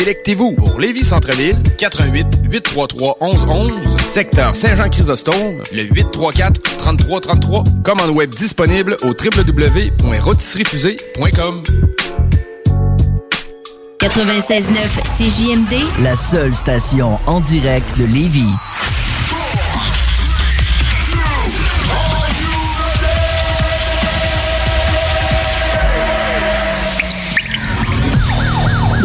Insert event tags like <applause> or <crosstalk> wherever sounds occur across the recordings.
Électez-vous pour Lévis Centre-Ville, 88 833 1111, secteur Saint-Jean-Chrysostome, le 834 3333. Commande web disponible au www.rotisseriefusée.com. 96.9 CJMD, la seule station en direct de Lévis.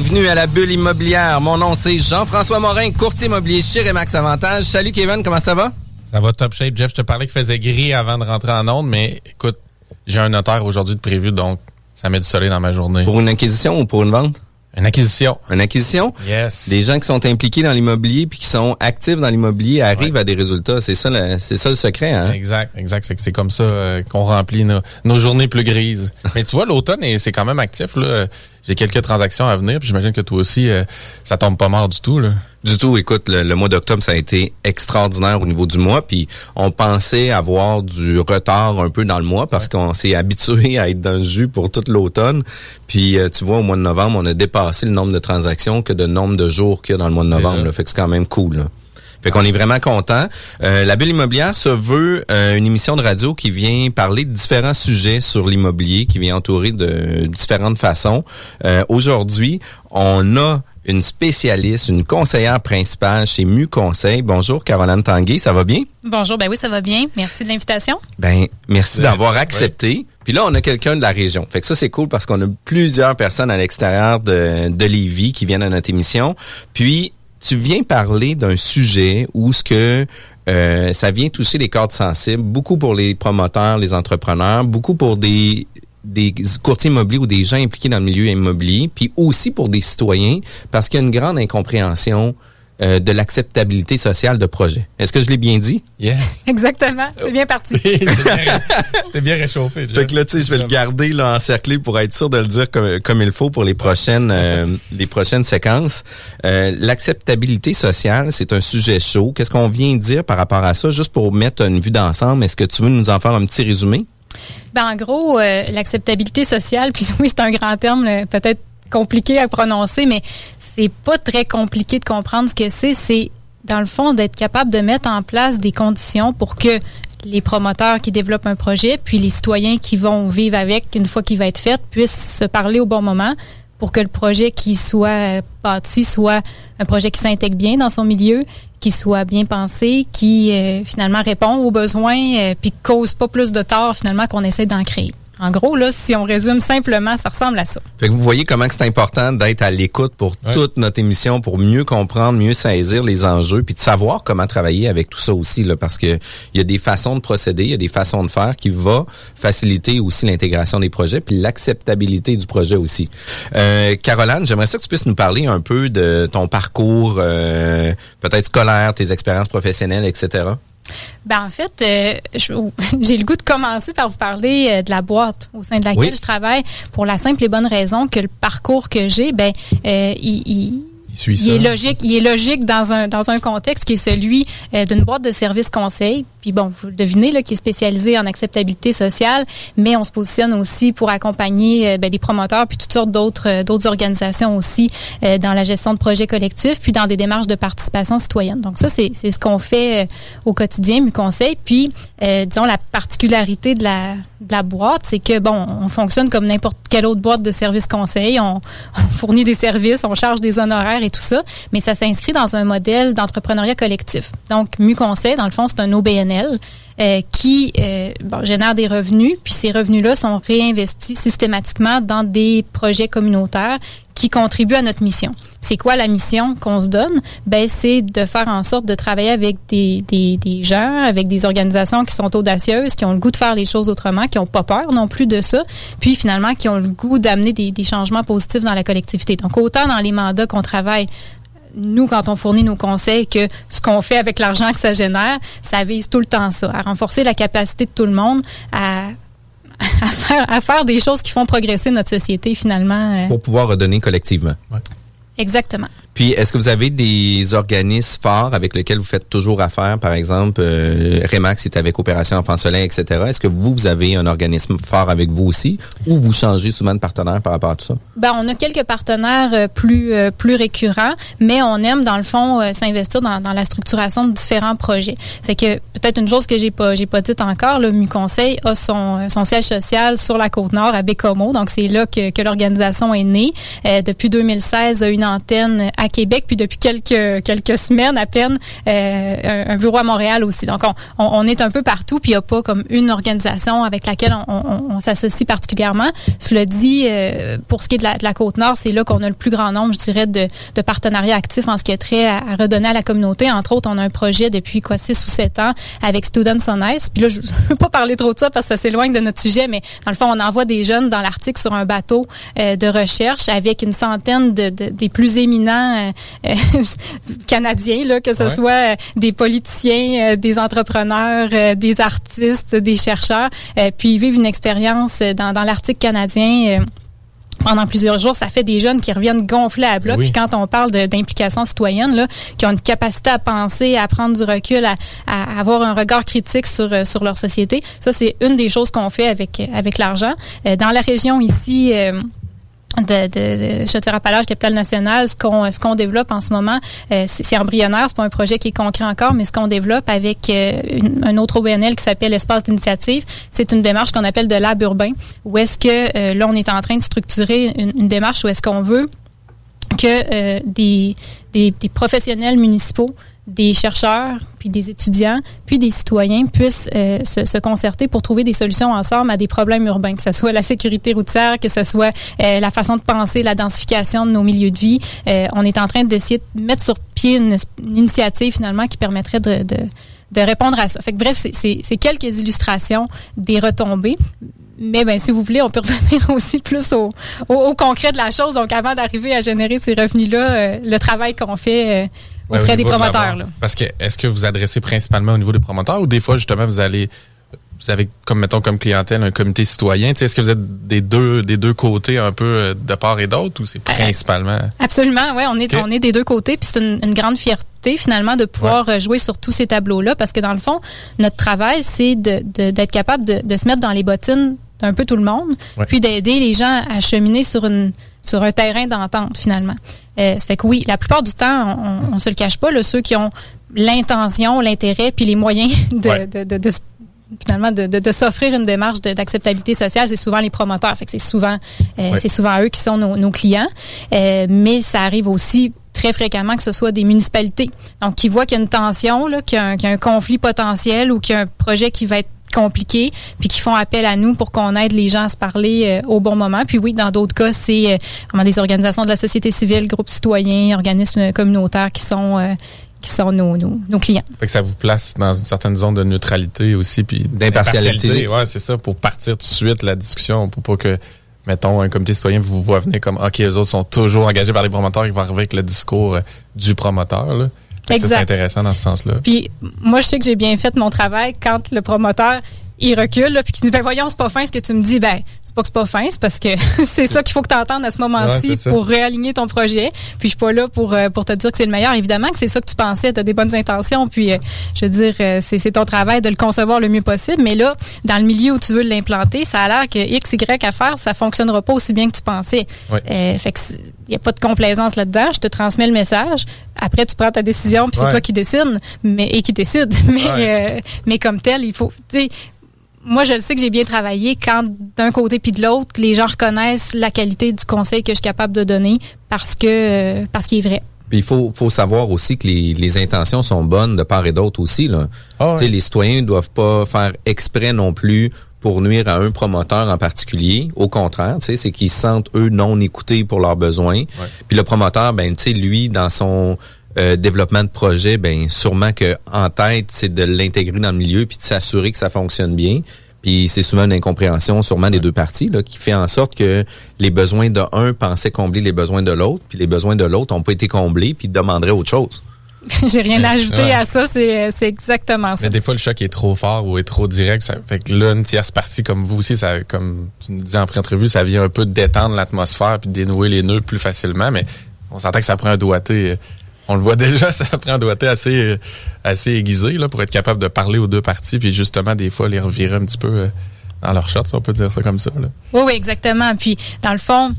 Bienvenue à la bulle immobilière. Mon nom c'est Jean-François Morin, courtier immobilier chez Remax Avantage. Salut Kevin, comment ça va? Ça va top shape. Jeff, je te parlais qu'il faisait gris avant de rentrer en onde, mais écoute, j'ai un notaire aujourd'hui de prévu, donc ça met du soleil dans ma journée. Pour une acquisition ou pour une vente? Une acquisition. Une acquisition? Yes. Des gens qui sont impliqués dans l'immobilier puis qui sont actifs dans l'immobilier arrivent à des résultats. C'est ça, le, c'est ça le secret, hein? Exact, exact. C'est que c'est comme ça euh, qu'on remplit nos, nos journées plus grises. <laughs> Mais tu vois, l'automne, est- c'est quand même actif. Là. J'ai quelques transactions à venir, puis j'imagine que toi aussi, euh, ça tombe pas mort du tout. Là. Du tout, écoute, le, le mois d'octobre, ça a été extraordinaire au niveau du mois, puis on pensait avoir du retard un peu dans le mois parce qu'on s'est habitué à être dans le jus pour toute l'automne. Puis euh, tu vois, au mois de novembre, on a dépassé le nombre de transactions que de nombre de jours qu'il y a dans le mois de novembre. Là. fait que c'est quand même cool. Là. Fait qu'on est vraiment content. Euh, la bulle immobilière se veut euh, une émission de radio qui vient parler de différents sujets sur l'immobilier, qui vient entourer de différentes façons. Euh, Aujourd'hui, on a une spécialiste, une conseillère principale chez Mu Conseil. Bonjour Caroline Tanguay, ça va bien? Bonjour, ben oui, ça va bien. Merci de l'invitation. Ben, merci Ouais, d'avoir accepté. Puis là, on a quelqu'un de la région. Fait que ça, c'est cool parce qu'on a plusieurs personnes à l'extérieur de, de Lévis qui viennent à notre émission. Puis, tu viens parler d'un sujet où ce que euh, ça vient toucher les cordes sensibles, beaucoup pour les promoteurs, les entrepreneurs, beaucoup pour des des courtiers immobiliers ou des gens impliqués dans le milieu immobilier, puis aussi pour des citoyens, parce qu'il y a une grande incompréhension euh, de l'acceptabilité sociale de projets. Est-ce que je l'ai bien dit? Yes. Exactement. C'est bien parti. C'était bien, réchauffé. Fait que là, tu sais, je vais le garder là encerclé pour être sûr de le dire comme, comme il faut pour les prochaines euh, les prochaines séquences. Euh, L'acceptabilité sociale, c'est un sujet chaud. Qu'est-ce qu'on vient dire par rapport à ça, juste pour mettre une vue d'ensemble Est-ce que tu veux nous en faire un petit résumé? Ben, en gros, euh, l'acceptabilité sociale, <laughs> puis oui, c'est un grand terme, là, peut-être compliqué à prononcer, mais c'est pas très compliqué de comprendre ce que c'est. C'est, dans le fond, d'être capable de mettre en place des conditions pour que les promoteurs qui développent un projet, puis les citoyens qui vont vivre avec une fois qu'il va être fait, puissent se parler au bon moment pour que le projet qui soit bâti soit un projet qui s'intègre bien dans son milieu, qui soit bien pensé, qui euh, finalement répond aux besoins, euh, puis cause pas plus de tort finalement qu'on essaie d'en créer. En gros, là, si on résume simplement, ça ressemble à ça. Fait que vous voyez comment c'est important d'être à l'écoute pour toute notre émission, pour mieux comprendre, mieux saisir les enjeux, puis de savoir comment travailler avec tout ça aussi, là, parce que il y a des façons de procéder, il y a des façons de faire qui vont faciliter aussi l'intégration des projets, puis l'acceptabilité du projet aussi. Euh, Caroline, j'aimerais ça que tu puisses nous parler un peu de ton parcours, euh, peut-être scolaire, tes expériences professionnelles, etc. Ben en fait, euh, <laughs> j'ai le goût de commencer par vous parler euh, de la boîte au sein de laquelle je travaille pour la simple et bonne raison que le parcours que j'ai, ben euh, il il, est logique, il est logique dans un dans un contexte qui est celui euh, d'une boîte de services conseil. Puis bon, vous le devinez là, qui est spécialisée en acceptabilité sociale, mais on se positionne aussi pour accompagner euh, ben, des promoteurs puis toutes sortes d'autres euh, d'autres organisations aussi dans la gestion de projets collectifs puis dans des démarches de participation citoyenne. Donc ça c'est c'est ce qu'on fait au quotidien du conseil. Puis disons la particularité de la de la boîte, c'est que bon, on fonctionne comme n'importe quelle autre boîte de services conseil. <laughs> On, fournit des services, on charge des honoraires et tout ça, mais ça s'inscrit dans un modèle d'entrepreneuriat collectif. Donc, MuConseil, dans le fond, c'est un OBNL euh, qui euh, bon, génère des revenus, puis ces revenus-là sont réinvestis systématiquement dans des projets communautaires qui contribuent à notre mission. C'est quoi la mission qu'on se donne? Ben, c'est de faire en sorte de travailler avec des, des, des, gens, avec des organisations qui sont audacieuses, qui ont le goût de faire les choses autrement, qui n'ont pas peur non plus de ça, puis finalement qui ont le goût d'amener des, des changements positifs dans la collectivité. Donc, autant dans les mandats qu'on travaille nous, quand on fournit nos conseils, que ce qu'on fait avec l'argent que ça génère, ça vise tout le temps ça, à renforcer la capacité de tout le monde à <laughs> à faire, à faire des choses qui font progresser notre société finalement. Euh. Pour pouvoir redonner collectivement. Exactement. Puis, est-ce que vous avez des organismes forts avec lesquels vous faites toujours affaire? Par exemple, euh, Remax est avec Opération Enfant Soleil, etc. Est-ce que vous, vous avez un organisme fort avec vous aussi? Ou vous changez souvent de partenaire par rapport à tout ça? Ben, on a quelques partenaires euh, plus euh, plus récurrents, mais on aime, dans le fond, s'investir dans, la structuration de différents projets. C'est que peut-être une chose que j'ai pas j'ai pas dite encore, le MuConseil a son, son siège social sur la Côte-Nord, à Bécomo. Donc, c'est là que, que l'organisation est née. depuis 2016, a une antenne Québec, puis depuis quelques quelques semaines à peine, euh, un, bureau à Montréal aussi. Donc, on, on, est un peu partout, puis il n'y a pas comme une organisation avec laquelle on, s'associe particulièrement. Cela dit, euh, pour ce qui est de la, Côte-Nord, c'est là qu'on a le plus grand nombre, je dirais, de, de partenariats actifs en ce qui est trait à, redonner à la communauté. Entre autres, on a un projet depuis quoi six ou sept ans avec Students on Ice. Puis là, je ne veux pas parler trop de ça parce que ça s'éloigne de notre sujet, mais dans le fond, on envoie des jeunes dans l'Arctique sur un bateau euh, de recherche avec une centaine de, de des plus éminents euh, euh, <laughs> canadiens, là, que ce soit euh, des politiciens, des entrepreneurs, des artistes, des chercheurs, puis ils vivent une expérience dans, dans l'Arctique canadien pendant plusieurs jours, ça fait des jeunes qui reviennent gonflés à bloc. Puis quand on parle d'implication citoyenne, là, qui ont une capacité à penser, à prendre du recul, à, à avoir un regard critique sur sur leur société, ça c'est une des choses qu'on fait avec avec l'argent. Dans la région ici de, de, de Chaudière-Appalaches, capitale nationale, ce qu'on ce qu'on développe en ce moment, euh, c'est embryonnaire, c'est pas un projet qui est concret encore, mais ce qu'on développe avec euh, un autre OBNL qui s'appelle Espace d'initiative, c'est une démarche qu'on appelle de lab urbain, où est-ce que euh, là on est en train de structurer une, une démarche où est-ce qu'on veut que des, des, des professionnels municipaux des chercheurs, puis des étudiants, puis des citoyens puissent euh, se, se, concerter pour trouver des solutions ensemble à des problèmes urbains, que ce soit la sécurité routière, que ce soit euh, la façon de penser la densification de nos milieux de vie. Euh, on est en train d'essayer de mettre sur pied une, initiative finalement qui permettrait de, de, répondre à ça. Fait que, bref, c'est quelques illustrations des retombées. Mais ben, si vous voulez, on peut <laughs> revenir aussi plus au, au, concret de la chose. Donc, avant d'arriver à générer ces revenus-là, le travail qu'on fait auprès des promoteurs. Parce que est-ce que vous adressez principalement au niveau des promoteurs ou des fois justement vous allez vous avez comme mettons comme clientèle un comité citoyen, est-ce que vous êtes des deux des deux côtés un peu euh, de part et d'autre ou c'est principalement? Absolument, ouais, on est on est des deux côtés puis c'est une, grande fierté finalement de pouvoir euh, jouer sur tous ces tableaux là parce que dans le fond notre travail c'est de d'être capable de, de, se mettre dans les bottines d'un peu tout le monde puis d'aider les gens à cheminer sur une sur un terrain d'entente finalement. Euh, ça fait que oui, la plupart du temps, on, on se le cache pas, là, ceux qui ont l'intention, l'intérêt, puis les moyens <laughs> de, de, de, de finalement de, de, de s'offrir une démarche d'acceptabilité sociale, c'est souvent les promoteurs. Fait que c'est souvent euh, c'est souvent eux qui sont nos, nos clients. Euh, mais ça arrive aussi très fréquemment que ce soit des municipalités. Donc qui voient qu'il y a une tension, qu'il y, y, a un conflit potentiel ou qu'il y a un projet qui va être compliqués, puis qui font appel à nous pour qu'on aide les gens à se parler euh, au bon moment. Puis oui, dans d'autres cas, c'est euh, vraiment des organisations de la société civile, groupes citoyens, organismes communautaires qui sont euh, qui sont nos, nos, nos clients. Fait que ça vous place dans une certaine zone de neutralité aussi, puis D'impartialité. Ouais, c'est ça, pour partir tout de suite la discussion, pour pas que, mettons, un comité citoyen vous voit venir comme, OK, les autres sont toujours engagés par les promoteurs, ils vont arriver avec le discours euh, du promoteur, là. C'est intéressant dans ce sens-là. Puis moi, je sais que j'ai bien fait mon travail quand le promoteur il recule là, puis qu'il dit ben voyons c'est pas fin ce que tu me dis. Ben c'est pas que c'est pas fin c'est parce que <laughs> c'est ça qu'il faut que tu entendes à ce moment-ci pour réaligner ton projet. Puis je suis pas là pour euh, pour te dire que c'est le meilleur. Évidemment que c'est ça que tu pensais tu as des bonnes intentions puis euh, je veux dire euh, c'est c'est ton travail de le concevoir le mieux possible. Mais là dans le milieu où tu veux l'implanter ça a l'air que x y à faire ça fonctionnera pas aussi bien que tu pensais. Ouais. Euh, fait que n'y a pas de complaisance là-dedans. Je te transmets le message. Après, tu prends ta décision, puis c'est Ouais. toi qui décide, mais et qui décide. <laughs> Mais, euh, mais comme tel, il faut. Tu sais, moi, je le sais que j'ai bien travaillé quand d'un côté puis de l'autre, les gens reconnaissent la qualité du conseil que je suis capable de donner parce que euh, parce qu'il est vrai. Puis il faut, faut savoir aussi que les, les intentions sont bonnes de part et d'autre aussi. Là. Ah ouais. Tu sais, Les citoyens ne doivent pas faire exprès non plus pour nuire à un promoteur en particulier. Au contraire, tu sais, c'est qu'ils se sentent, eux, non écoutés pour leurs besoins. Puis le promoteur, ben, tu sais, lui, dans son euh, développement de projet, ben, sûrement que en tête, c'est de l'intégrer dans le milieu puis de s'assurer que ça fonctionne bien. Puis c'est souvent une incompréhension, sûrement des deux parties, là, qui fait en sorte que les besoins de un pensaient combler les besoins de l'autre, puis les besoins de l'autre n'ont pas été comblés, puis demanderaient autre chose. <laughs> j'ai rien à ajouter Ouais. à ça. C'est c'est exactement ça. Mais des fois, le choc est trop fort ou est trop direct. Ça fait que là, une tierce partie comme vous aussi, ça, comme tu nous dis en pré-entrevue, ça vient un peu détendre l'atmosphère puis dénouer les nœuds plus facilement. Mais on s'entend que ça prend un doigté. euh, On le voit <laughs> déjà, ça prend un doigté assez, euh, assez aiguisé là, pour être capable de parler aux deux parties puis justement, des fois, les revirer un petit peu euh, dans leur shot, si on peut dire ça comme ça. Là. Oui, oui, exactement. Puis, dans le fond,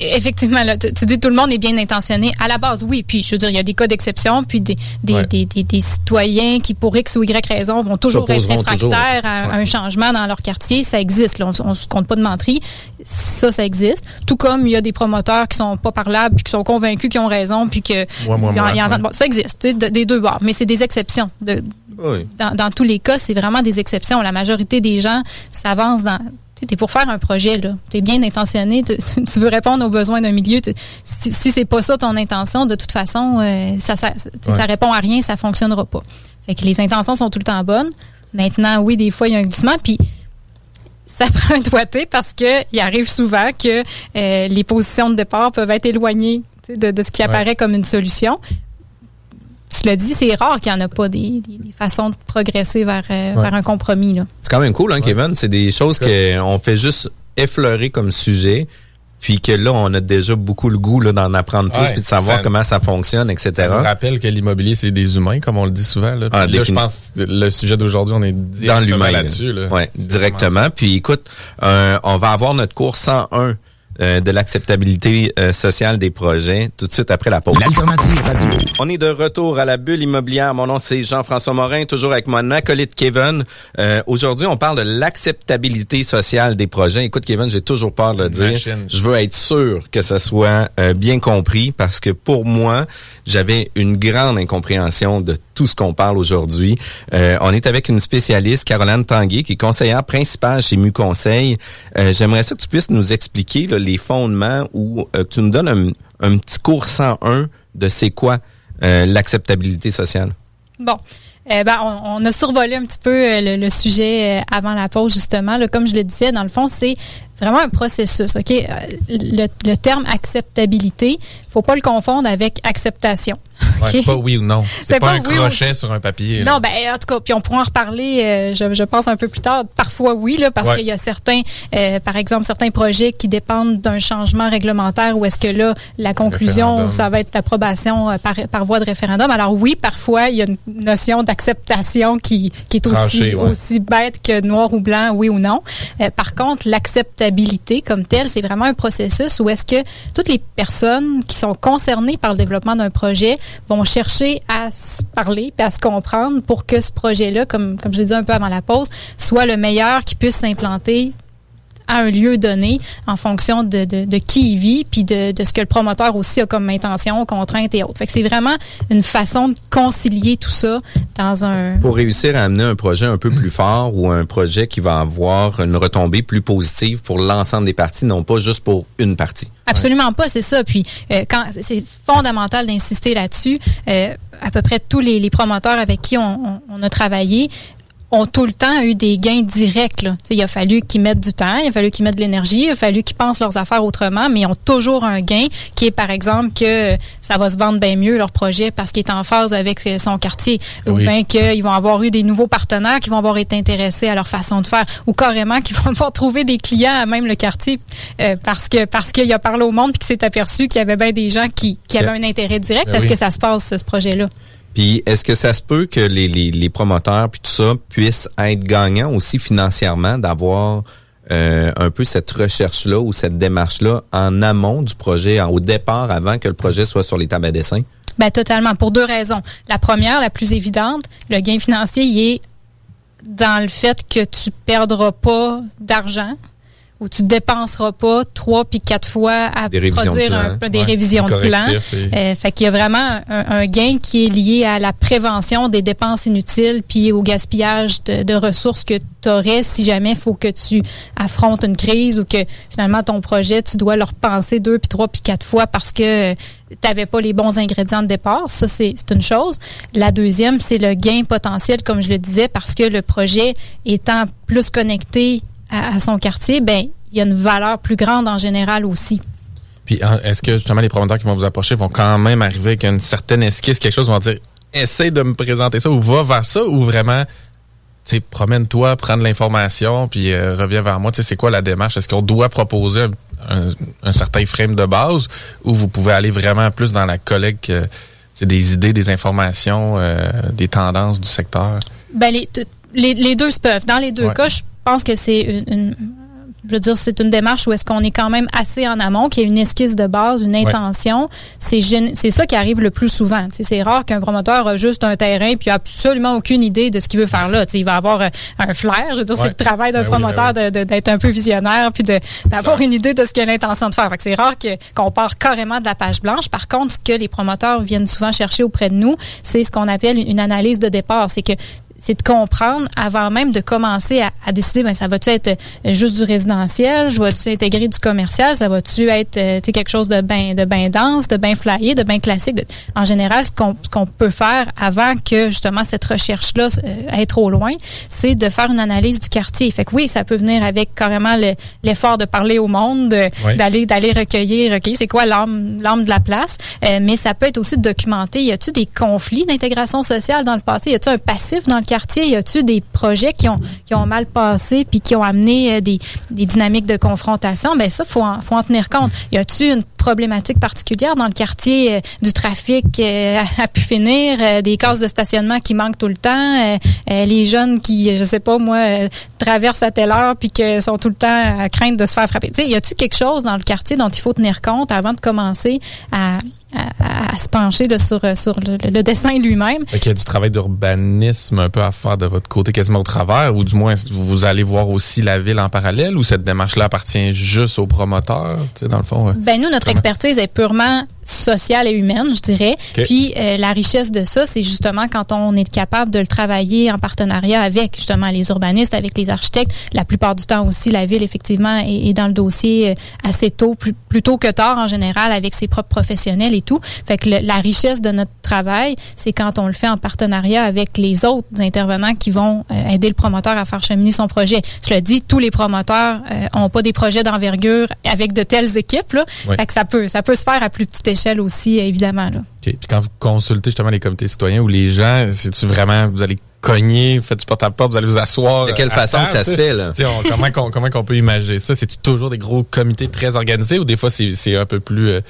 effectivement, là, tu, tu dis tout le monde est bien intentionné. À la base, oui. Puis, je veux dire, il y a des cas d'exception, puis des, des, Ouais. des, des- des citoyens qui, pour X ou Y raison, vont toujours être réfractaires toujours. à, à un changement dans leur quartier. Ça existe. Là. On ne se compte pas de menterie. Ça, ça existe. Tout comme il y a des promoteurs qui sont pas parlables, puis qui sont convaincus qu'ils ont raison, puis que. Moi, moi, moi, ils en- ouais. bon, ça existe, de- des deux bords. Mais c'est des exceptions. De, Oui. dans, dans tous les cas, c'est vraiment des exceptions. La majorité des gens s'avancent dans. Tu es pour faire un projet, là. Tu es bien intentionné, tu, veux répondre aux besoins d'un milieu. Si si c'est pas ça ton intention, de toute façon, euh, ça, ça, répond à rien, ça fonctionnera pas. Fait que les intentions sont tout le temps bonnes. Maintenant, oui, des fois, il y a un glissement, puis ça <laughs> prend un doigté parce que il arrive souvent que euh, les positions de départ peuvent être éloignées de, de ce qui Ouais. apparaît comme une solution tu l'as dit, c'est rare qu'il n'y en a pas des, des- des façons de progresser vers, euh, Ouais. vers un compromis. Là. C'est quand même cool, hein, Kevin? C'est des choses qu'on fait juste effleurer comme sujet, puis que là, on a déjà beaucoup le goût là, d'en apprendre plus, Ouais, puis de savoir ça- comment ça fonctionne, etc. Ça rappelle que l'immobilier, c'est des humains, comme on le dit souvent. Là, Ah, là je pense que le sujet d'aujourd'hui, on est dans directement l'humain là-dessus. Là. Ouais, directement. Puis écoute, euh, on va avoir notre cours 101 euh, de l'acceptabilité euh, sociale des projets tout de suite après la pause. L'alternative radio. On est de retour à la bulle immobilière. Mon nom, c'est Jean-François Morin, toujours avec mon acolyte Kevin. Euh, Aujourd'hui, on parle de l'acceptabilité sociale des projets. Écoute, Kevin, j'ai toujours peur de le dire. Machine. Je veux être sûr que ça soit euh, bien compris parce que pour moi, j'avais une grande incompréhension de tout ce qu'on parle aujourd'hui. Euh, on est avec une spécialiste, Caroline Tanguay, qui est conseillère principale chez MU Conseil. Euh, J'aimerais ça que tu puisses nous expliquer les fondements ou euh, que tu nous donnes un, un petit cours 101 de c'est quoi euh, l'acceptabilité sociale. Bon. Eh ben, on, on a survolé un petit peu euh, le, le sujet euh, avant la pause, justement. Là, comme je le disais, dans le fond, c'est vraiment un processus. OK? Euh, Le, le terme acceptabilité, faut pas le confondre avec acceptation. Ouais, c'est pas oui ou non. C'est pas, pas un oui ou- crochet sur un papier. là. Non, ben en tout cas, puis on pourra en reparler, euh, je, je pense un peu plus tard. Parfois oui, là, parce Ouais. qu'il y a certains, euh, par exemple, certains projets qui dépendent d'un changement réglementaire où est-ce que là, la conclusion, ça va être l'approbation par, par voie de référendum. Alors oui, parfois il y a une notion d'acceptation qui, qui est aussi, Tranchée, ouais. aussi bête que noir ou blanc, oui ou non. Euh, par contre, l'acceptabilité comme telle, c'est vraiment un processus où est-ce que toutes les personnes qui sont concernées par le développement d'un projet vont chercher à se parler et à se comprendre pour que ce projet-là, comme, comme je l'ai dit un peu avant la pause, soit le meilleur qui puisse s'implanter à un lieu donné en fonction de, de, de qui y vit, puis de, de, ce que le promoteur aussi a comme intention, contraintes et autres. Fait que c'est vraiment une façon de concilier tout ça dans un... Pour réussir à amener un projet un peu plus <clears throat> fort ou un projet qui va avoir une retombée plus positive pour l'ensemble des parties, non pas juste pour une partie. Absolument pas, c'est ça. Puis euh, quand c'est fondamental d'insister là-dessus. Euh, à peu près tous les, les promoteurs avec qui on, on, on, a travaillé ont tout le temps eu des gains directs. Là. Il a fallu qu'ils mettent du temps, il a fallu qu'ils mettent de l'énergie, il a fallu qu'ils pensent leurs affaires autrement, mais ils ont toujours un gain qui est, par exemple, que ça va se vendre bien mieux leur projet parce qu'il est en phase avec son quartier, oui. ou bien qu'ils vont avoir eu des nouveaux partenaires qui vont avoir été intéressés à leur façon de faire, ou carrément qu'ils vont <laughs> avoir trouvé des clients à même le quartier euh, parce que parce qu'il a parlé au monde puis qu'il s'est aperçu qu'il y avait bien des gens qui, qui avaient un intérêt direct. Ben Est-ce oui. que ça se passe, ce projet-là? Puis est-ce que ça se peut que les, les, les, promoteurs puis tout ça puissent être gagnants aussi financièrement d'avoir euh, un peu cette recherche-là ou cette démarche-là en amont du projet, au départ, avant que le projet soit sur les tables à dessin? Ben totalement, pour deux raisons. La première, la plus évidente, le gain financier, il est dans le fait que tu perdras pas d'argent où tu dépenseras pas trois puis quatre fois à des produire un, des ouais, révisions de plan. Euh, fait qu'il y a vraiment un, un, gain qui est lié à la prévention des dépenses inutiles puis au gaspillage de, de ressources que tu aurais si jamais il faut que tu affrontes une crise ou que finalement ton projet tu dois le repenser deux puis trois puis quatre fois parce que tu n'avais pas les bons ingrédients de départ. Ça, c'est une chose. La deuxième, c'est le gain potentiel, comme je le disais, parce que le projet étant plus connecté à, à son quartier, ben il y a une valeur plus grande en général aussi. Puis est-ce que justement les promoteurs qui vont vous approcher vont quand même arriver avec une certaine esquisse, quelque chose, vont dire essaye de me présenter ça ou va vers ça ou vraiment tu sais, promène-toi, prends de l'information, puis euh, reviens vers moi. Tu sais, c'est quoi la démarche? Est-ce qu'on doit proposer un, un, certain frame de base ou vous pouvez aller vraiment plus dans la collecte euh, des idées, des informations, euh, des tendances du secteur? Ben, les, les, les deux se peuvent. Dans les deux ouais. cas, je pense que c'est une, une je veux dire, c'est une démarche où est-ce qu'on est quand même assez en amont, qu'il y a une esquisse de base, une intention. Ouais. C'est ça qui arrive le plus souvent. C'est rare qu'un promoteur a juste un terrain puis a absolument aucune idée de ce qu'il veut faire là. T'sais, il va avoir un flair. Je veux dire, ouais. c'est le travail d'un ben promoteur oui, ben d'être un peu visionnaire puis d'avoir une idée de ce qu'il a l'intention de faire. c'est rare qu'on qu part carrément de la page blanche. Par contre, ce que les promoteurs viennent souvent chercher auprès de nous, c'est ce qu'on appelle une analyse de départ. C'est que c'est de comprendre avant même de commencer à, à décider, ben, ça va-tu être euh, juste du résidentiel, je vais-tu intégrer du commercial, ça va-tu être euh, quelque chose de bien de ben dense, de bien flyé, de bien classique? De, en général, ce qu'on qu peut faire avant que justement cette recherche-là euh, aille trop loin, c'est de faire une analyse du quartier. Fait que oui, ça peut venir avec carrément l'effort le, de parler au monde, oui. d'aller d'aller recueillir, recueillir c'est quoi l'âme l'âme de la place, euh, mais ça peut être aussi de documenter, y a-tu des conflits d'intégration sociale dans le passé, y a-tu un passif dans quartier, y a-tu des projets qui ont qui ont mal passé puis qui ont amené euh, des, des dynamiques de confrontation? Ben ça faut en, faut en tenir compte. Y a-tu une problématique particulière dans le quartier euh, du trafic euh, à, pu finir, euh, des cases de stationnement qui manquent tout le temps, les jeunes qui je sais pas moi traversent à telle heure puis que sont tout le temps à craindre de se faire frapper? Tu sais, y a-tu quelque chose dans le quartier dont il faut tenir compte avant de commencer à à, à, se pencher là, sur, sur le, le dessin lui-même. Il y a du travail d'urbanisme un peu à faire de votre côté quasiment au travers, ou du moins vous allez voir aussi la ville en parallèle, ou cette démarche-là appartient juste aux promoteurs, tu sais, dans le fond? Ben nous, notre expertise est purement sociale et humaine, je dirais. Okay. Puis euh, la richesse de ça, c'est justement quand on est capable de le travailler en partenariat avec justement les urbanistes, avec les architectes. La plupart du temps aussi, la ville effectivement est, est dans le dossier euh, assez tôt, plus, plus tôt que tard en général, avec ses propres professionnels et tout. Fait que le, la richesse de notre travail, c'est quand on le fait en partenariat avec les autres intervenants qui vont euh, aider le promoteur à faire cheminer son projet. Je le dis, tous les promoteurs euh, ont pas des projets d'envergure avec de telles équipes là. Oui. Fait que ça peut ça peut se faire à plus petite échelle aussi évidemment là. Okay. Puis quand vous consultez justement les comités citoyens ou les gens, c'est-tu vraiment vous allez cogner, faites du porte-à-porte, vous allez vous asseoir. De quelle façon terre, ça se fait, là? On, comment, on, comment on peut imaginer ça? C'est toujours des gros comités très organisés ou des fois c'est un peu plus euh,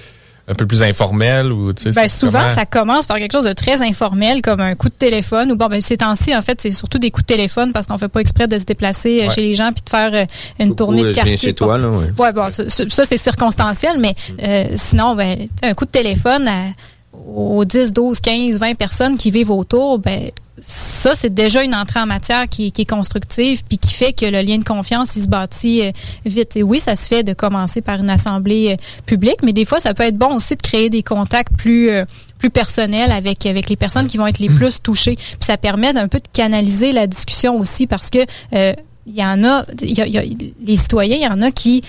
un peu plus informel ou tu sais ben, souvent comment... ça commence par quelque chose de très informel comme un coup de téléphone ou bon ben ces temps-ci en fait c'est surtout des coups de téléphone parce qu'on fait pas exprès de se déplacer euh, ouais. chez les gens puis de faire euh, une tournée de quartier chez toi là ouais, ouais bon ça, ça c'est circonstanciel mais euh, sinon ben un coup de téléphone à, aux 10 12 15 20 personnes qui vivent autour ben ça, c'est déjà une entrée en matière qui, qui, est constructive, puis qui fait que le lien de confiance, il se bâtit euh, vite. Et oui, ça se fait de commencer par une assemblée euh, publique, mais des fois, ça peut être bon aussi de créer des contacts plus euh, plus personnels avec avec les personnes qui vont être les plus touchées. Puis ça permet d'un peu de canaliser la discussion aussi, parce que il y en a, il y a, les citoyens, il y en a qui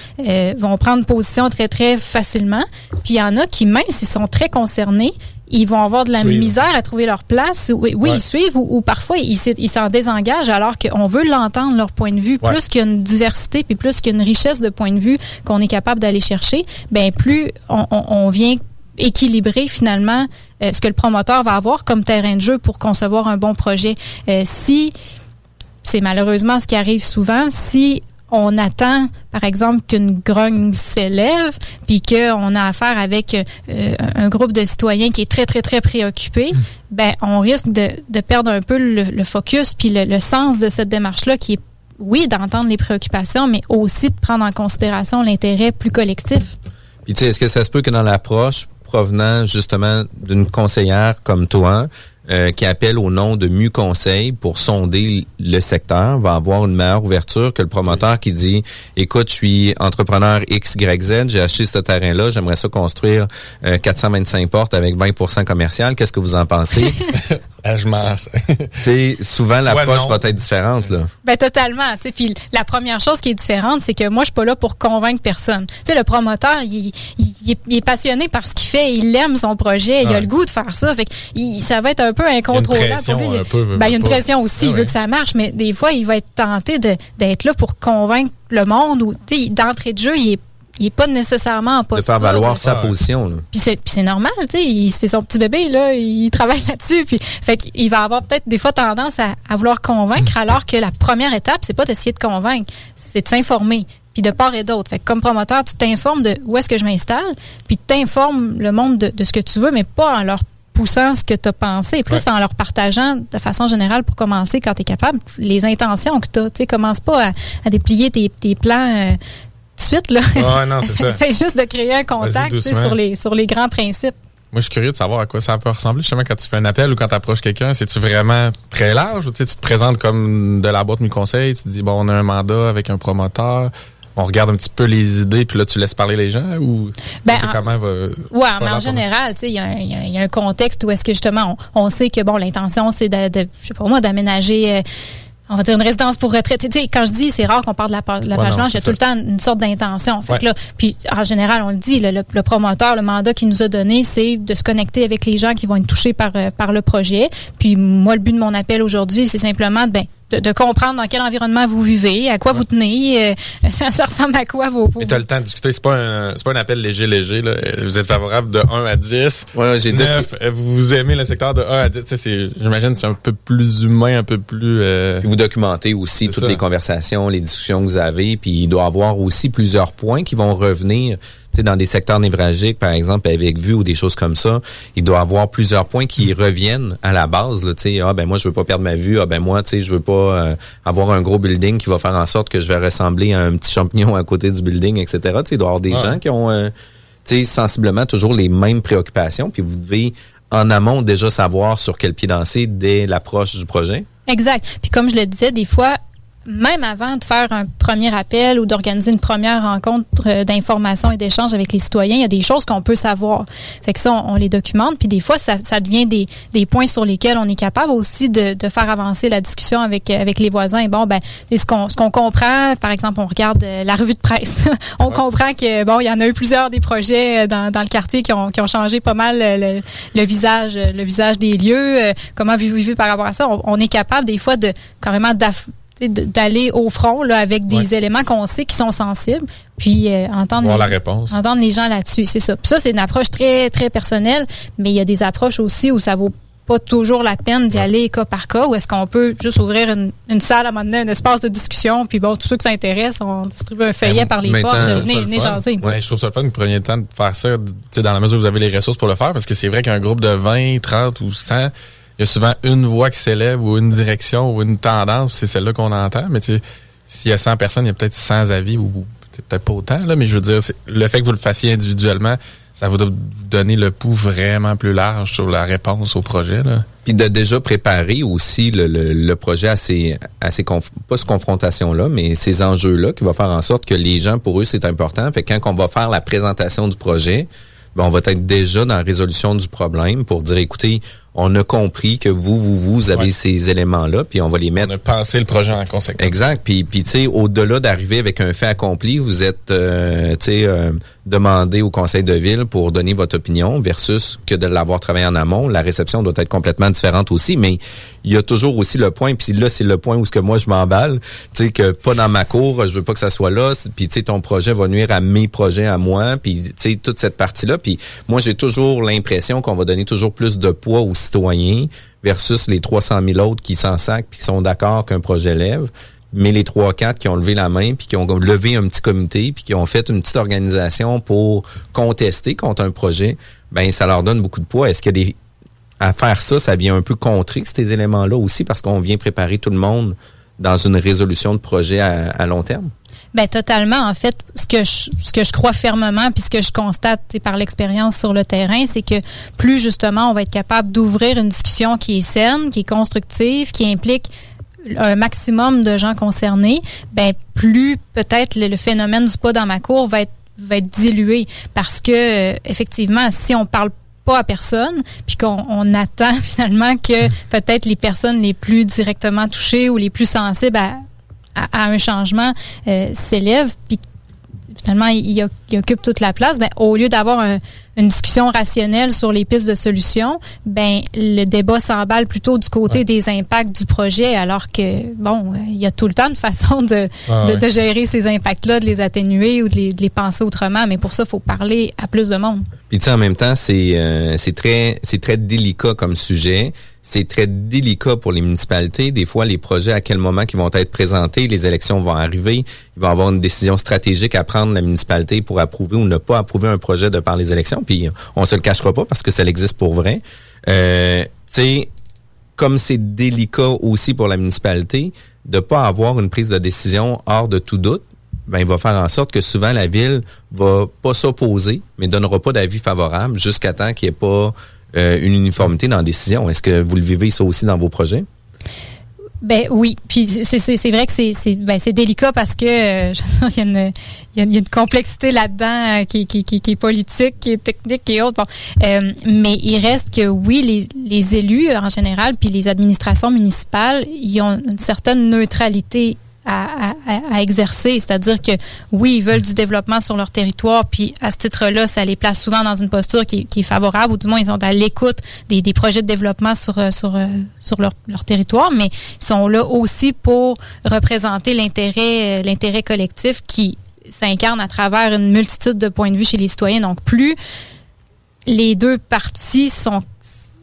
vont prendre position très, très facilement. Puis il y en a qui, même s'ils sont très concernés, ils vont avoir de la misère à trouver leur place. Oui, ils suivent ou, parfois ils s'en désengagent alors qu'on veut l'entendre, leur point de vue. Plus qu'il y a une diversité puis plus qu'il y a une richesse de points de vue qu'on est capable d'aller chercher, ben plus on, vient équilibrer finalement euh, ce que le promoteur va avoir comme terrain de jeu pour concevoir un bon projet. Euh, si c'est malheureusement ce qui arrive souvent, si on attend, par exemple, qu'une grogne s'élève, puis qu'on a affaire avec euh, un groupe de citoyens qui est très, très, très préoccupé, mmh. ben on risque de, perdre un peu le, focus, puis le, sens de cette démarche-là qui est, oui, d'entendre les préoccupations, mais aussi de prendre en considération l'intérêt plus collectif. Puis, tu sais, est-ce que ça se peut que dans l'approche provenant justement d'une conseillère comme toi, euh, qui appelle au nom de Mu Conseil pour sonder le secteur va avoir une meilleure ouverture que le promoteur qui dit écoute, je suis entrepreneur XYZ, j'ai acheté ce terrain-là, j'aimerais ça construire 425 euh, portes avec 20% commercial. Qu'est-ce que vous en pensez? <laughs> Ah, je m'en <laughs> souvent l'approche va être différente là. Ben totalement, tu puis la première chose qui est différente, c'est que moi je suis pas là pour convaincre personne. Tu sais le promoteur, il, est, passionné par ce qu'il fait, il aime son projet, il a le goût de faire ça, fait ça va être un peu incontrôlable il y a une pression, ben, il y a une pression aussi, il veut que ça marche, mais des fois il va être tenté d'être là pour convaincre le monde ou tu sais d'entrée de jeu, il est il est pas nécessairement en posture. De faire valoir sa position. Puis c'est normal, tu sais, c'est son petit bébé là, il travaille <laughs> là-dessus, puis fait qu'il va avoir peut-être des fois tendance à, vouloir convaincre, alors que la première étape, c'est pas d'essayer de convaincre, c'est de s'informer. Puis de part et d'autre. Fait comme promoteur, tu t'informes de où est-ce que je m'installe, puis tu t'informes le monde de, ce que tu veux, mais pas en leur poussant ce que tu as pensé, plus en leur partageant de façon générale pour commencer quand tu es capable, les intentions que tu as. Tu sais, commence pas à, déplier tes, plans. Euh, de suite. Là. <laughs> c'est juste de créer un contact sur les, sur les grands principes. Moi, je suis curieux de savoir à quoi ça peut ressembler justement quand tu fais un appel ou quand tu approches quelqu'un. C'est-tu vraiment très large ou tu te présentes comme de la boîte mi conseil, tu dis bon, on a un mandat avec un promoteur, on regarde un petit peu les idées, puis là, tu laisses parler les gens ou ben, c'est comment. Ouais, mais en général, il y, y, a un contexte où est-ce que justement, on, sait que bon, l'intention, c'est de, de, je sais pas moi, d'aménager. Euh, on va dire une résidence pour retraite. Tu sais, quand je dis c'est rare qu'on parle de la, page blanche, il y a tout le temps une sorte d'intention. Fait là, puis en général, on le dit, le, promoteur, le mandat qu'il nous a donné, c'est de se connecter avec les gens qui vont être touchés par, euh, par le projet. Puis moi, le but de mon appel aujourd'hui, c'est simplement de, ben, de, comprendre dans quel environnement vous vivez, à quoi vous tenez, euh, <laughs> ça, ressemble à quoi vos... Mais tu as le temps de discuter, c'est pas un, pas un appel léger, léger. Là. Vous êtes favorable de 1 à 10. Ouais, j'ai 9, Vous aimez le secteur de 1 à 10. J'imagine c'est un peu plus humain, un peu plus... Euh, vous documentez aussi toutes les conversations, les discussions que vous avez, puis il doit y avoir aussi plusieurs points qui vont revenir dans des secteurs névralgiques, par exemple, avec vue ou des choses comme ça, il doit avoir plusieurs points qui reviennent à la base. Là, ah ben moi je veux pas perdre ma vue, ah ben moi tu sais je veux pas euh, avoir un gros building qui va faire en sorte que je vais ressembler à un petit champignon à côté du building, etc. il doit y avoir des gens qui ont euh, sensiblement toujours les mêmes préoccupations, puis vous devez en amont déjà savoir sur quel pied danser dès l'approche du projet. Exact. Puis comme je le disais, des fois, même avant de faire un premier appel ou d'organiser une première rencontre euh, d'information et d'échange avec les citoyens, il y a des choses qu'on peut savoir. Fait que ça, on, les documente. Puis des fois, ça, ça devient des, des, points sur lesquels on est capable aussi de, de, faire avancer la discussion avec, avec les voisins. Et bon, ben, ce qu'on ce qu'on comprend, par exemple, on regarde euh, la revue de presse. <laughs> on comprend que bon, il y en a eu plusieurs des projets euh, dans, dans le quartier qui ont, qui ont changé pas mal le, le, visage le visage des lieux. Comment vivez-vous par rapport à ça? On, on, est capable des fois de carrément d'aller au front là, avec des éléments qu'on sait qui sont sensibles, puis euh, entendre, les, la réponse. entendre les gens là-dessus. C'est ça. Puis ça, c'est une approche très, très personnelle, mais il y a des approches aussi où ça vaut pas toujours la peine d'y aller cas par cas, ou est-ce qu'on peut juste ouvrir une, salle à un moment donné, un espace de discussion, puis bon, tous ceux qui s'intéressent, on distribue un feuillet par les portes, venez, jaser. Ouais, je trouve ça le fun que vous preniez le temps de faire ça, dans la mesure où vous avez les ressources pour le faire, parce que c'est vrai qu'un groupe de 20, 30 ou 100 il y a souvent une voix qui s'élève ou une direction ou une tendance, c'est celle-là qu'on entend. Mais tu sais, s'il y a 100 personnes, il y a peut-être 100 avis ou peut-être pas autant, là, mais je veux dire, le fait que vous le fassiez individuellement, ça va vous donner le pouls vraiment plus large sur la réponse au projet. Là. Puis de déjà préparer aussi le, le, projet à ces, à ces pas cette confrontation-là, mais ces enjeux-là qui va faire en sorte que les gens, pour eux, c'est important. Fait que quand on va faire la présentation du projet, ben, on va être déjà dans la résolution du problème pour dire, écoutez, on a compris que vous, vous, vous avez ces éléments-là, puis on va les mettre. On a pensé le projet en conséquence. Exact. Puis, puis tu sais, au-delà d'arriver avec un fait accompli, vous êtes, euh, tu sais, euh, demandé au conseil de ville pour donner votre opinion versus que de l'avoir travaillé en amont. La réception doit être complètement différente aussi, mais il y a toujours aussi le point, puis là, c'est le point où ce que moi je m'emballe, tu sais, que pas dans ma cour, je veux pas que ça soit là, puis tu sais, ton projet va nuire à mes projets à moi, puis tu sais, toute cette partie-là. Puis moi, j'ai toujours l'impression qu'on va donner toujours plus de poids aux citoyens versus les 300 000 autres qui s'en sacent qui sont d'accord qu'un projet lève. Mais les trois quatre qui ont levé la main puis qui ont levé un petit comité puis qui ont fait une petite organisation pour contester contre un projet, ben ça leur donne beaucoup de poids. Est-ce qu'il y faire ça, ça vient un peu contrer ces éléments-là aussi parce qu'on vient préparer tout le monde dans une résolution de projet à long terme? Ben totalement. En fait, ce que je, ce que je crois fermement, puis ce que je constate par l'expérience sur le terrain, c'est que plus justement on va être capable d'ouvrir une discussion qui est saine, qui est constructive, qui implique un maximum de gens concernés, ben plus peut-être le, phénomène du pas dans ma cour va être va être dilué parce que euh, effectivement, si on parle pas à personne, puis qu'on on attend <laughs> finalement que peut-être les personnes les plus directement touchées ou les plus sensibles à, un changement euh, s'élève, puis finalement, il, occupe toute la place, ben, au lieu d'avoir une discussion rationnelle sur les pistes de solutions, ben, le débat s'emballe plutôt du côté des impacts du projet, alors que, bon, il y a tout le temps une façon de, de, gérer ces impacts-là, de les atténuer ou de les, de les, penser autrement, mais pour ça, il faut parler à plus de monde. Puis, tu sais, en même temps, c'est euh, c'est très, très délicat comme sujet c'est très délicat pour les municipalités. Des fois, les projets, à quel moment ils vont être présentés, les élections vont arriver, il va y avoir une décision stratégique à prendre la municipalité pour approuver ou ne pas approuver un projet de par les élections. Puis on se le cachera pas parce que ça existe pour vrai. Euh, comme c'est délicat aussi pour la municipalité de pas avoir une prise de décision hors de tout doute, ben, il va faire en sorte que souvent la ville va pas s'opposer, mais donnera pas d'avis favorable jusqu'à temps qu'il n'y ait pas euh, une uniformité dans la décision. Est-ce que vous le vivez ça aussi dans vos projets? Ben oui, puis c'est vrai que c'est ben, délicat parce que euh, <laughs> il, y a une, il, y a une, complexité là-dedans euh, qui, qui, qui, est politique, qui est technique, qui est autre. Bon, mais il reste que oui, les, les élus en général, puis les administrations municipales, ils ont une certaine neutralité à, à, exercer. C'est-à-dire que oui, ils veulent du développement sur leur territoire, puis à ce titre-là, ça les place souvent dans une posture qui, qui est favorable, ou du moins ils sont à l'écoute des, des, projets de développement sur, euh, sur, euh, sur leur, leur, territoire, mais ils sont là aussi pour représenter l'intérêt euh, l'intérêt collectif qui s'incarne à travers une multitude de points de vue chez les citoyens. Donc plus les deux parties sont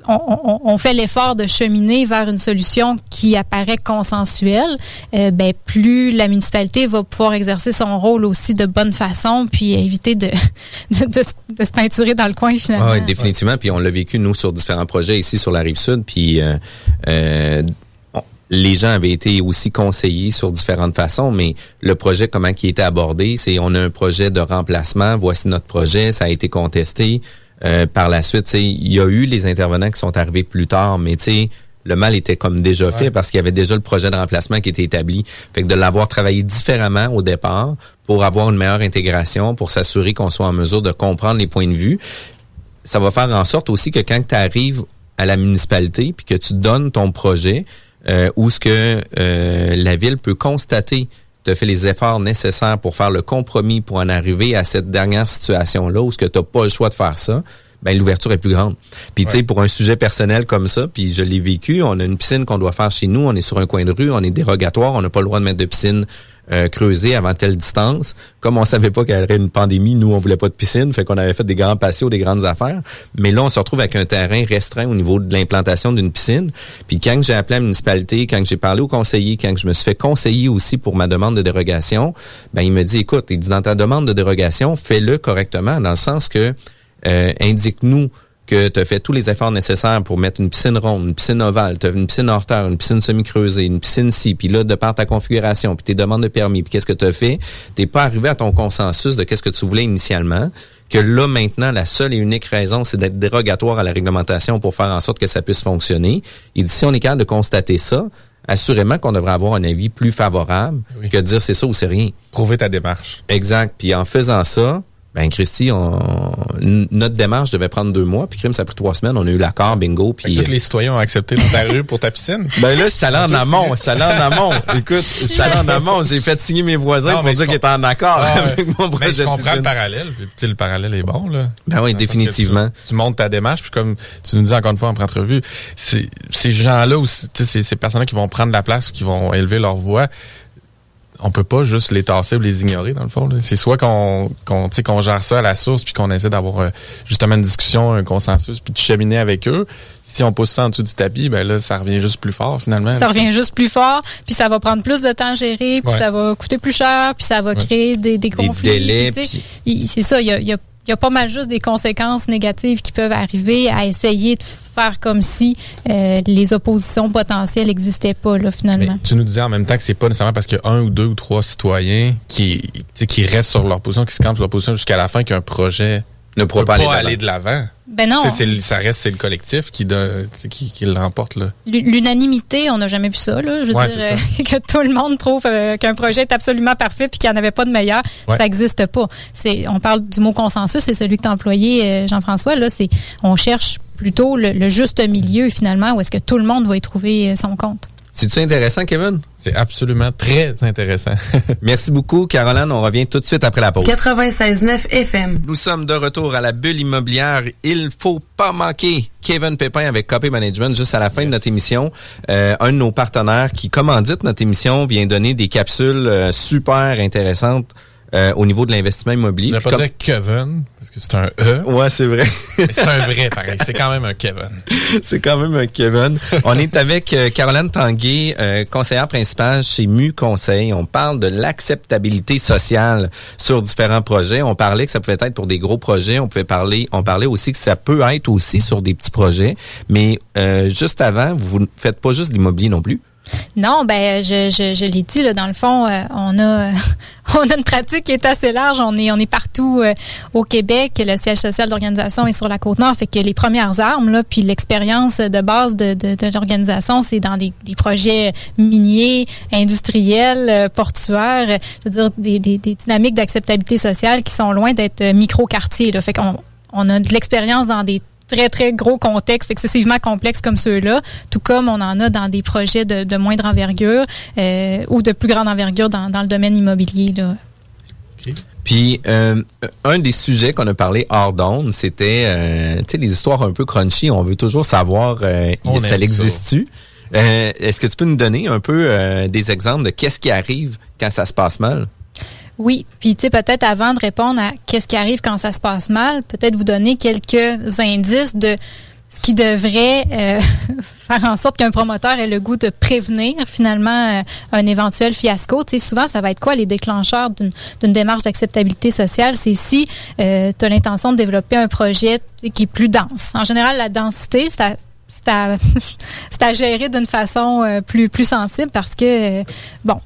on, fait l'effort de cheminer vers une solution qui apparaît consensuelle, euh, ben, plus la municipalité va pouvoir exercer son rôle aussi de bonne façon, puis éviter de, <laughs> de, se peinturer dans le coin finalement. oui, définitivement. Puis on l'a vécu, nous, sur différents projets ici sur la rive sud. Puis euh, euh, les gens avaient été aussi conseillés sur différentes façons, mais le projet, comment qui était abordé, c'est on a un projet de remplacement, voici notre projet, ça a été contesté. Euh, par la suite, il y a eu les intervenants qui sont arrivés plus tard, mais le mal était comme déjà fait parce qu'il y avait déjà le projet de remplacement qui était établi. Fait que de l'avoir travaillé différemment au départ pour avoir une meilleure intégration, pour s'assurer qu'on soit en mesure de comprendre les points de vue, ça va faire en sorte aussi que quand tu arrives à la municipalité puis que tu donnes ton projet, euh, où ce que euh, la ville peut constater tu as fait les efforts nécessaires pour faire le compromis pour en arriver à cette dernière situation-là où ce que tu n'as pas le choix de faire ça, ben l'ouverture est plus grande. Puis tu sais, pour un sujet personnel comme ça, puis je l'ai vécu, on a une piscine qu'on doit faire chez nous, on est sur un coin de rue, on est dérogatoire, on n'a pas le droit de mettre de piscine euh, creusée avant telle distance. Comme on savait pas qu'il y aurait une pandémie, nous on voulait pas de piscine, fait qu'on avait fait des grands patios, des grandes affaires. Mais là, on se retrouve avec un terrain restreint au niveau de l'implantation d'une piscine. Puis quand j'ai appelé la municipalité, quand j'ai parlé au conseiller, quand je me suis fait conseiller aussi pour ma demande de dérogation, ben il me dit écoute, il dit dans ta demande de dérogation, fais-le correctement dans le sens que euh, indique-nous que tu as fait tous les efforts nécessaires pour mettre une piscine ronde, une piscine ovale, tu as une piscine hors terre, une piscine semi-creusée, une piscine ci, puis là, de par ta configuration, puis tes demandes de permis, puis qu'est-ce que tu as fait, t'es pas arrivé à ton consensus de qu'est-ce que tu voulais initialement, que là, maintenant, la seule et unique raison, c'est d'être dérogatoire à la réglementation pour faire en sorte que ça puisse fonctionner. Dit, si on est capable de constater ça, assurément qu'on devrait avoir un avis plus favorable que de dire c'est ça ou c'est rien. Prouver ta démarche. Exact. Puis en faisant ça, ben Christy, on, notre démarche devait prendre deux mois, puis crime, ça a pris trois semaines. On a eu l'accord, bingo, puis... tous les citoyens ont accepté dans ta rue pour ta piscine. <laughs> Ben là, je suis allé en amont. Je suis allé en amont. <laughs> Écoute, je suis allé en amont. J'ai fait signer mes voisins Non, pour dire qu'ils étaient en accord avec mon Mais projet je de comprends le piscine. parallèle. Puis, tu sais, le parallèle est bon, là. Ben oui, le définitivement. Tu, tu montes ta démarche, puis comme tu nous dis encore une fois en entrevue, c'est ces gens-là aussi, tu sais, ces, ces personnes-là qui vont prendre la place, qui vont élever leur voix, on peut pas juste les tasser ou les ignorer, dans le fond. C'est soit qu'on qu'on tu sais, qu'on gère ça à la source, puis qu'on essaie d'avoir euh, justement une discussion, un consensus, puis de cheminer avec eux. Si on pousse ça en dessous du tapis, ben là, ça revient juste plus fort, finalement. Ça revient juste plus fort, puis ça va prendre plus de temps à gérer, puis Ouais. ça va coûter plus cher, puis ça va Ouais. créer des, des conflits. délais, puis tu sais, puis- il- C'est ça, il y a, il y a- il y a pas mal juste des conséquences négatives qui peuvent arriver à essayer de faire comme si euh, les oppositions potentielles n'existaient pas, finalement. tu nous disais en même temps que c'est pas nécessairement parce qu'il y a un ou deux ou trois citoyens qui, qui restent sur leur position, qui se campent sur leur position jusqu'à la fin qu'un projet Ne ne pourra peut pas pas, aller de l'avant. Ben non, le- ça reste c'est le collectif qui, sais, qui, qui le remporte là. L- l'unanimité, on n'a jamais vu ça. Là. Je veux Ouais, dire euh, <laughs> que tout le monde trouve euh, qu'un projet est absolument parfait puis qu'il n'y en avait pas de meilleur, Ouais. ça n'existe pas. C'est, on parle du mot consensus, c'est celui que tu as employé, euh, Jean-François. Là, c'est, on cherche plutôt le, le juste milieu finalement où est-ce que tout le monde va y trouver son compte. C'est-tu intéressant, Kevin? C'est absolument très intéressant. <laughs> Merci beaucoup, Caroline. On revient tout de suite après la pause. 96.9 FM. Nous sommes de retour à la bulle immobilière. Il faut pas manquer Kevin Pépin avec Copy Management juste à la fin de notre émission. Euh, un de nos partenaires qui commandite notre émission vient donner des capsules euh, super intéressantes euh, au niveau de l'investissement immobilier. Je vais pas comme- dire Kevin, parce que c'est un E. Ouais, c'est vrai. c'est un vrai, pareil. C'est quand même un Kevin. <laughs> C'est quand même un Kevin. On est avec euh, Caroline Tanguay, euh, conseillère principale chez MU Conseil. On parle de l'acceptabilité sociale sur différents projets. On parlait que ça pouvait être pour des gros projets. On pouvait parler, on parlait aussi que ça peut être aussi sur des petits projets. Mais euh, juste avant, vous ne faites pas juste l'immobilier non plus. Non, ben je, je, je l'ai dit dans le fond, euh, <laughs> on a une pratique qui est assez large. On est partout euh, au Québec. Le siège social de l'organisation est sur la côte nord, fait que les premières armes puis l'expérience de base de, l'organisation, c'est dans des, projets miniers, industriels, euh, portuaires. euh, Je veux dire des, dynamiques d'acceptabilité sociale qui sont loin d'être euh, micro-quartiers. Là. Fait qu'on on a de l'expérience dans des très, très gros contextes excessivement complexes comme ceux-là, tout comme on en a dans des projets de, de moindre envergure euh, ou de plus grande envergure dans, dans le domaine immobilier. Là. Puis euh, un des sujets qu'on a parlé hors d'onde, c'était euh, tu sais des histoires un peu crunchy. On veut toujours savoir euh, On ça existe-tu? Euh, Est-ce que tu peux nous donner un peu euh, des exemples de qu'est-ce qui arrive quand ça se passe mal? Oui, puis tu sais, peut-être avant de répondre à qu'est-ce qui arrive quand ça se passe mal, peut-être vous donner quelques indices de ce qui devrait euh, <laughs> faire en sorte qu'un promoteur ait le goût de prévenir finalement euh, un éventuel fiasco. Tu sais, souvent, ça va être quoi les déclencheurs d'une démarche d'acceptabilité sociale? C'est si euh, tu as l'intention de développer un projet qui est plus dense. En général, la densité, c'est à c'est à, <laughs> à gérer d'une façon euh, plus, plus sensible parce que, euh, bon,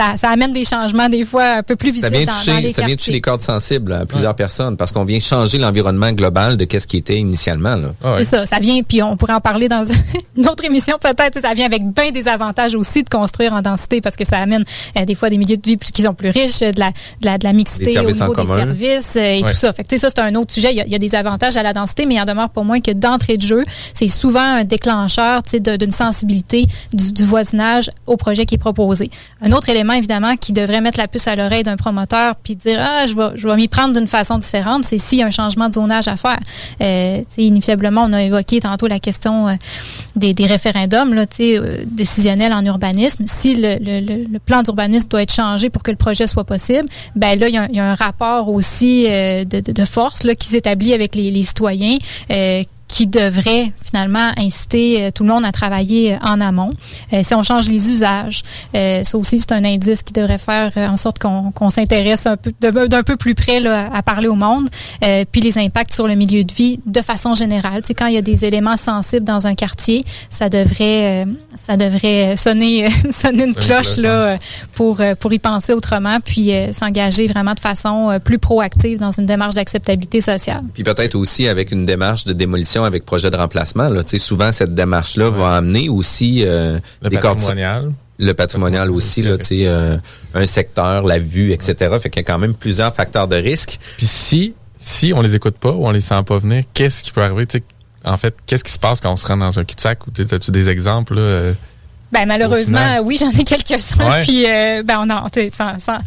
ça, ça amène des changements des fois un peu plus Ça visibles vient dans, dans toucher, les ça vient toucher les cordes sensibles à plusieurs personnes parce qu'on vient changer l'environnement global de qu'est-ce qui était initialement. Là. Ah ouais. C'est ça, ça vient, puis on pourrait en parler dans <laughs> une autre émission peut-être, ça vient avec bien des avantages aussi de construire en densité parce que ça amène euh, des fois des milieux de vie plus- qui sont plus riches, de la, de la, de la Des mixité au services en niveau des commun. services euh, et Ouais. tout ça. Fait que, tu sais, ça, c'est un autre sujet. Il y, a, il y a des avantages à la densité, mais il en demeure pour moins que d'entrée de jeu, c'est souvent un déclencheur tu sais, de- d'une sensibilité du, du voisinage au projet qui est proposé. Un autre élément, évidemment, qui devrait mettre la puce à l'oreille d'un promoteur puis dire ah je vais je vais m'y prendre d'une façon différente c'est s'il y a un changement de zonage à faire. Euh, inévitablement on a évoqué tantôt la question euh, des, des référendums là, euh, décisionnels en urbanisme. Si le, le, plan d'urbanisme doit être changé pour que le projet soit possible ben là il y a, un- rapport aussi euh, de, de, force là, qui s'établit avec les, citoyens qui devrait finalement inciter euh, tout le monde à travailler euh, en amont. Euh, si on change les usages, ça aussi c'est un indice qui devrait faire en sorte qu'on s'intéresse un peu d'un peu plus près là, à parler au monde. puis les impacts sur le milieu de vie de façon générale. C'est quand il y a des éléments sensibles dans un quartier, ça devrait ça devrait sonner <laughs> sonner une cloche là pour pour y penser autrement, puis s'engager vraiment de façon plus proactive dans une démarche d'acceptabilité sociale. Puis peut-être aussi avec une démarche de démolition avec projet de remplacement. Là. Souvent, cette démarche-là va amener aussi euh, le patrimonial. Le patrimonial, aussi, là, euh, un secteur, la vue, etc. Fait qu'il y a quand même plusieurs facteurs de risque. Puis si, si on les écoute pas ou on les sent pas venir, qu'est-ce qui peut arriver? en fait, qu'est-ce qui se passe quand on se rend dans un cul-de-sac? As-tu des exemples? Là, euh, ben malheureusement, oui, j'en ai quelques-uns. Puis ben on a, sans, sans...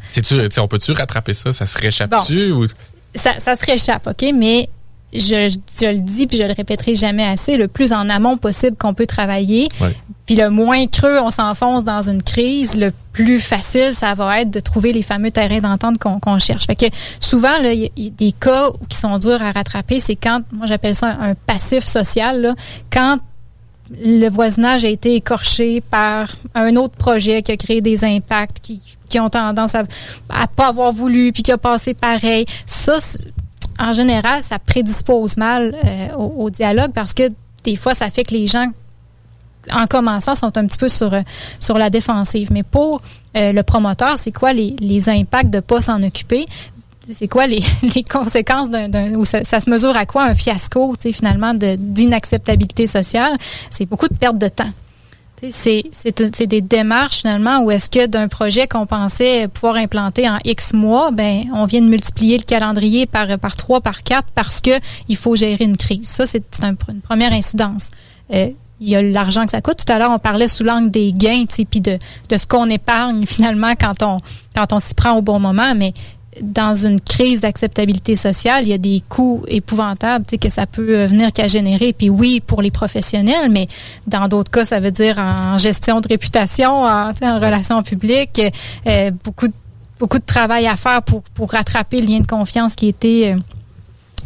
on peut-tu rattraper ça? Ça se réchappe-tu ou ça, ça se réchappe, ok, mais je, je, le dis puis je le répéterai jamais assez, le plus en amont possible qu'on peut travailler. Puis le moins creux on s'enfonce dans une crise, le plus facile ça va être de trouver les fameux terrains d'entente qu'on cherche. Fait que souvent, il y, a des cas qui sont durs à rattraper, c'est quand, moi j'appelle ça un passif social, là, quand le voisinage a été écorché par un autre projet qui a créé des impacts, qui, qui ont tendance à, à pas avoir voulu, puis qui a passé pareil. Ça, en général, ça prédispose mal euh, au, dialogue parce que des fois, ça fait que les gens, en commençant, sont un petit peu sur, euh, sur la défensive. Mais pour euh, le promoteur, c'est quoi les, les impacts de ne pas s'en occuper? C'est quoi les, <laughs> les conséquences d'un, ou ça, ça, se mesure à quoi un fiasco, finalement, de, d'inacceptabilité sociale? C'est beaucoup de perte de temps. C'est des démarches finalement où est-ce que d'un projet qu'on pensait pouvoir implanter en X mois, ben on vient de multiplier le calendrier par par trois, par quatre parce que il faut gérer une crise. Ça c'est une première incidence. Euh, il y a l'argent que ça coûte. Tout à l'heure, on parlait sous l'angle des gains, puis de, de ce qu'on épargne finalement quand on quand on s'y prend au bon moment. Mais dans une crise d'acceptabilité sociale, il y a des coûts épouvantables que ça peut euh, venir qu'à générer. Puis oui, pour les professionnels, mais dans d'autres cas, ça veut dire en gestion de réputation, en, en relations publiques, euh, beaucoup, de, beaucoup de travail à faire pour, pour rattraper le lien de confiance qui était... Euh,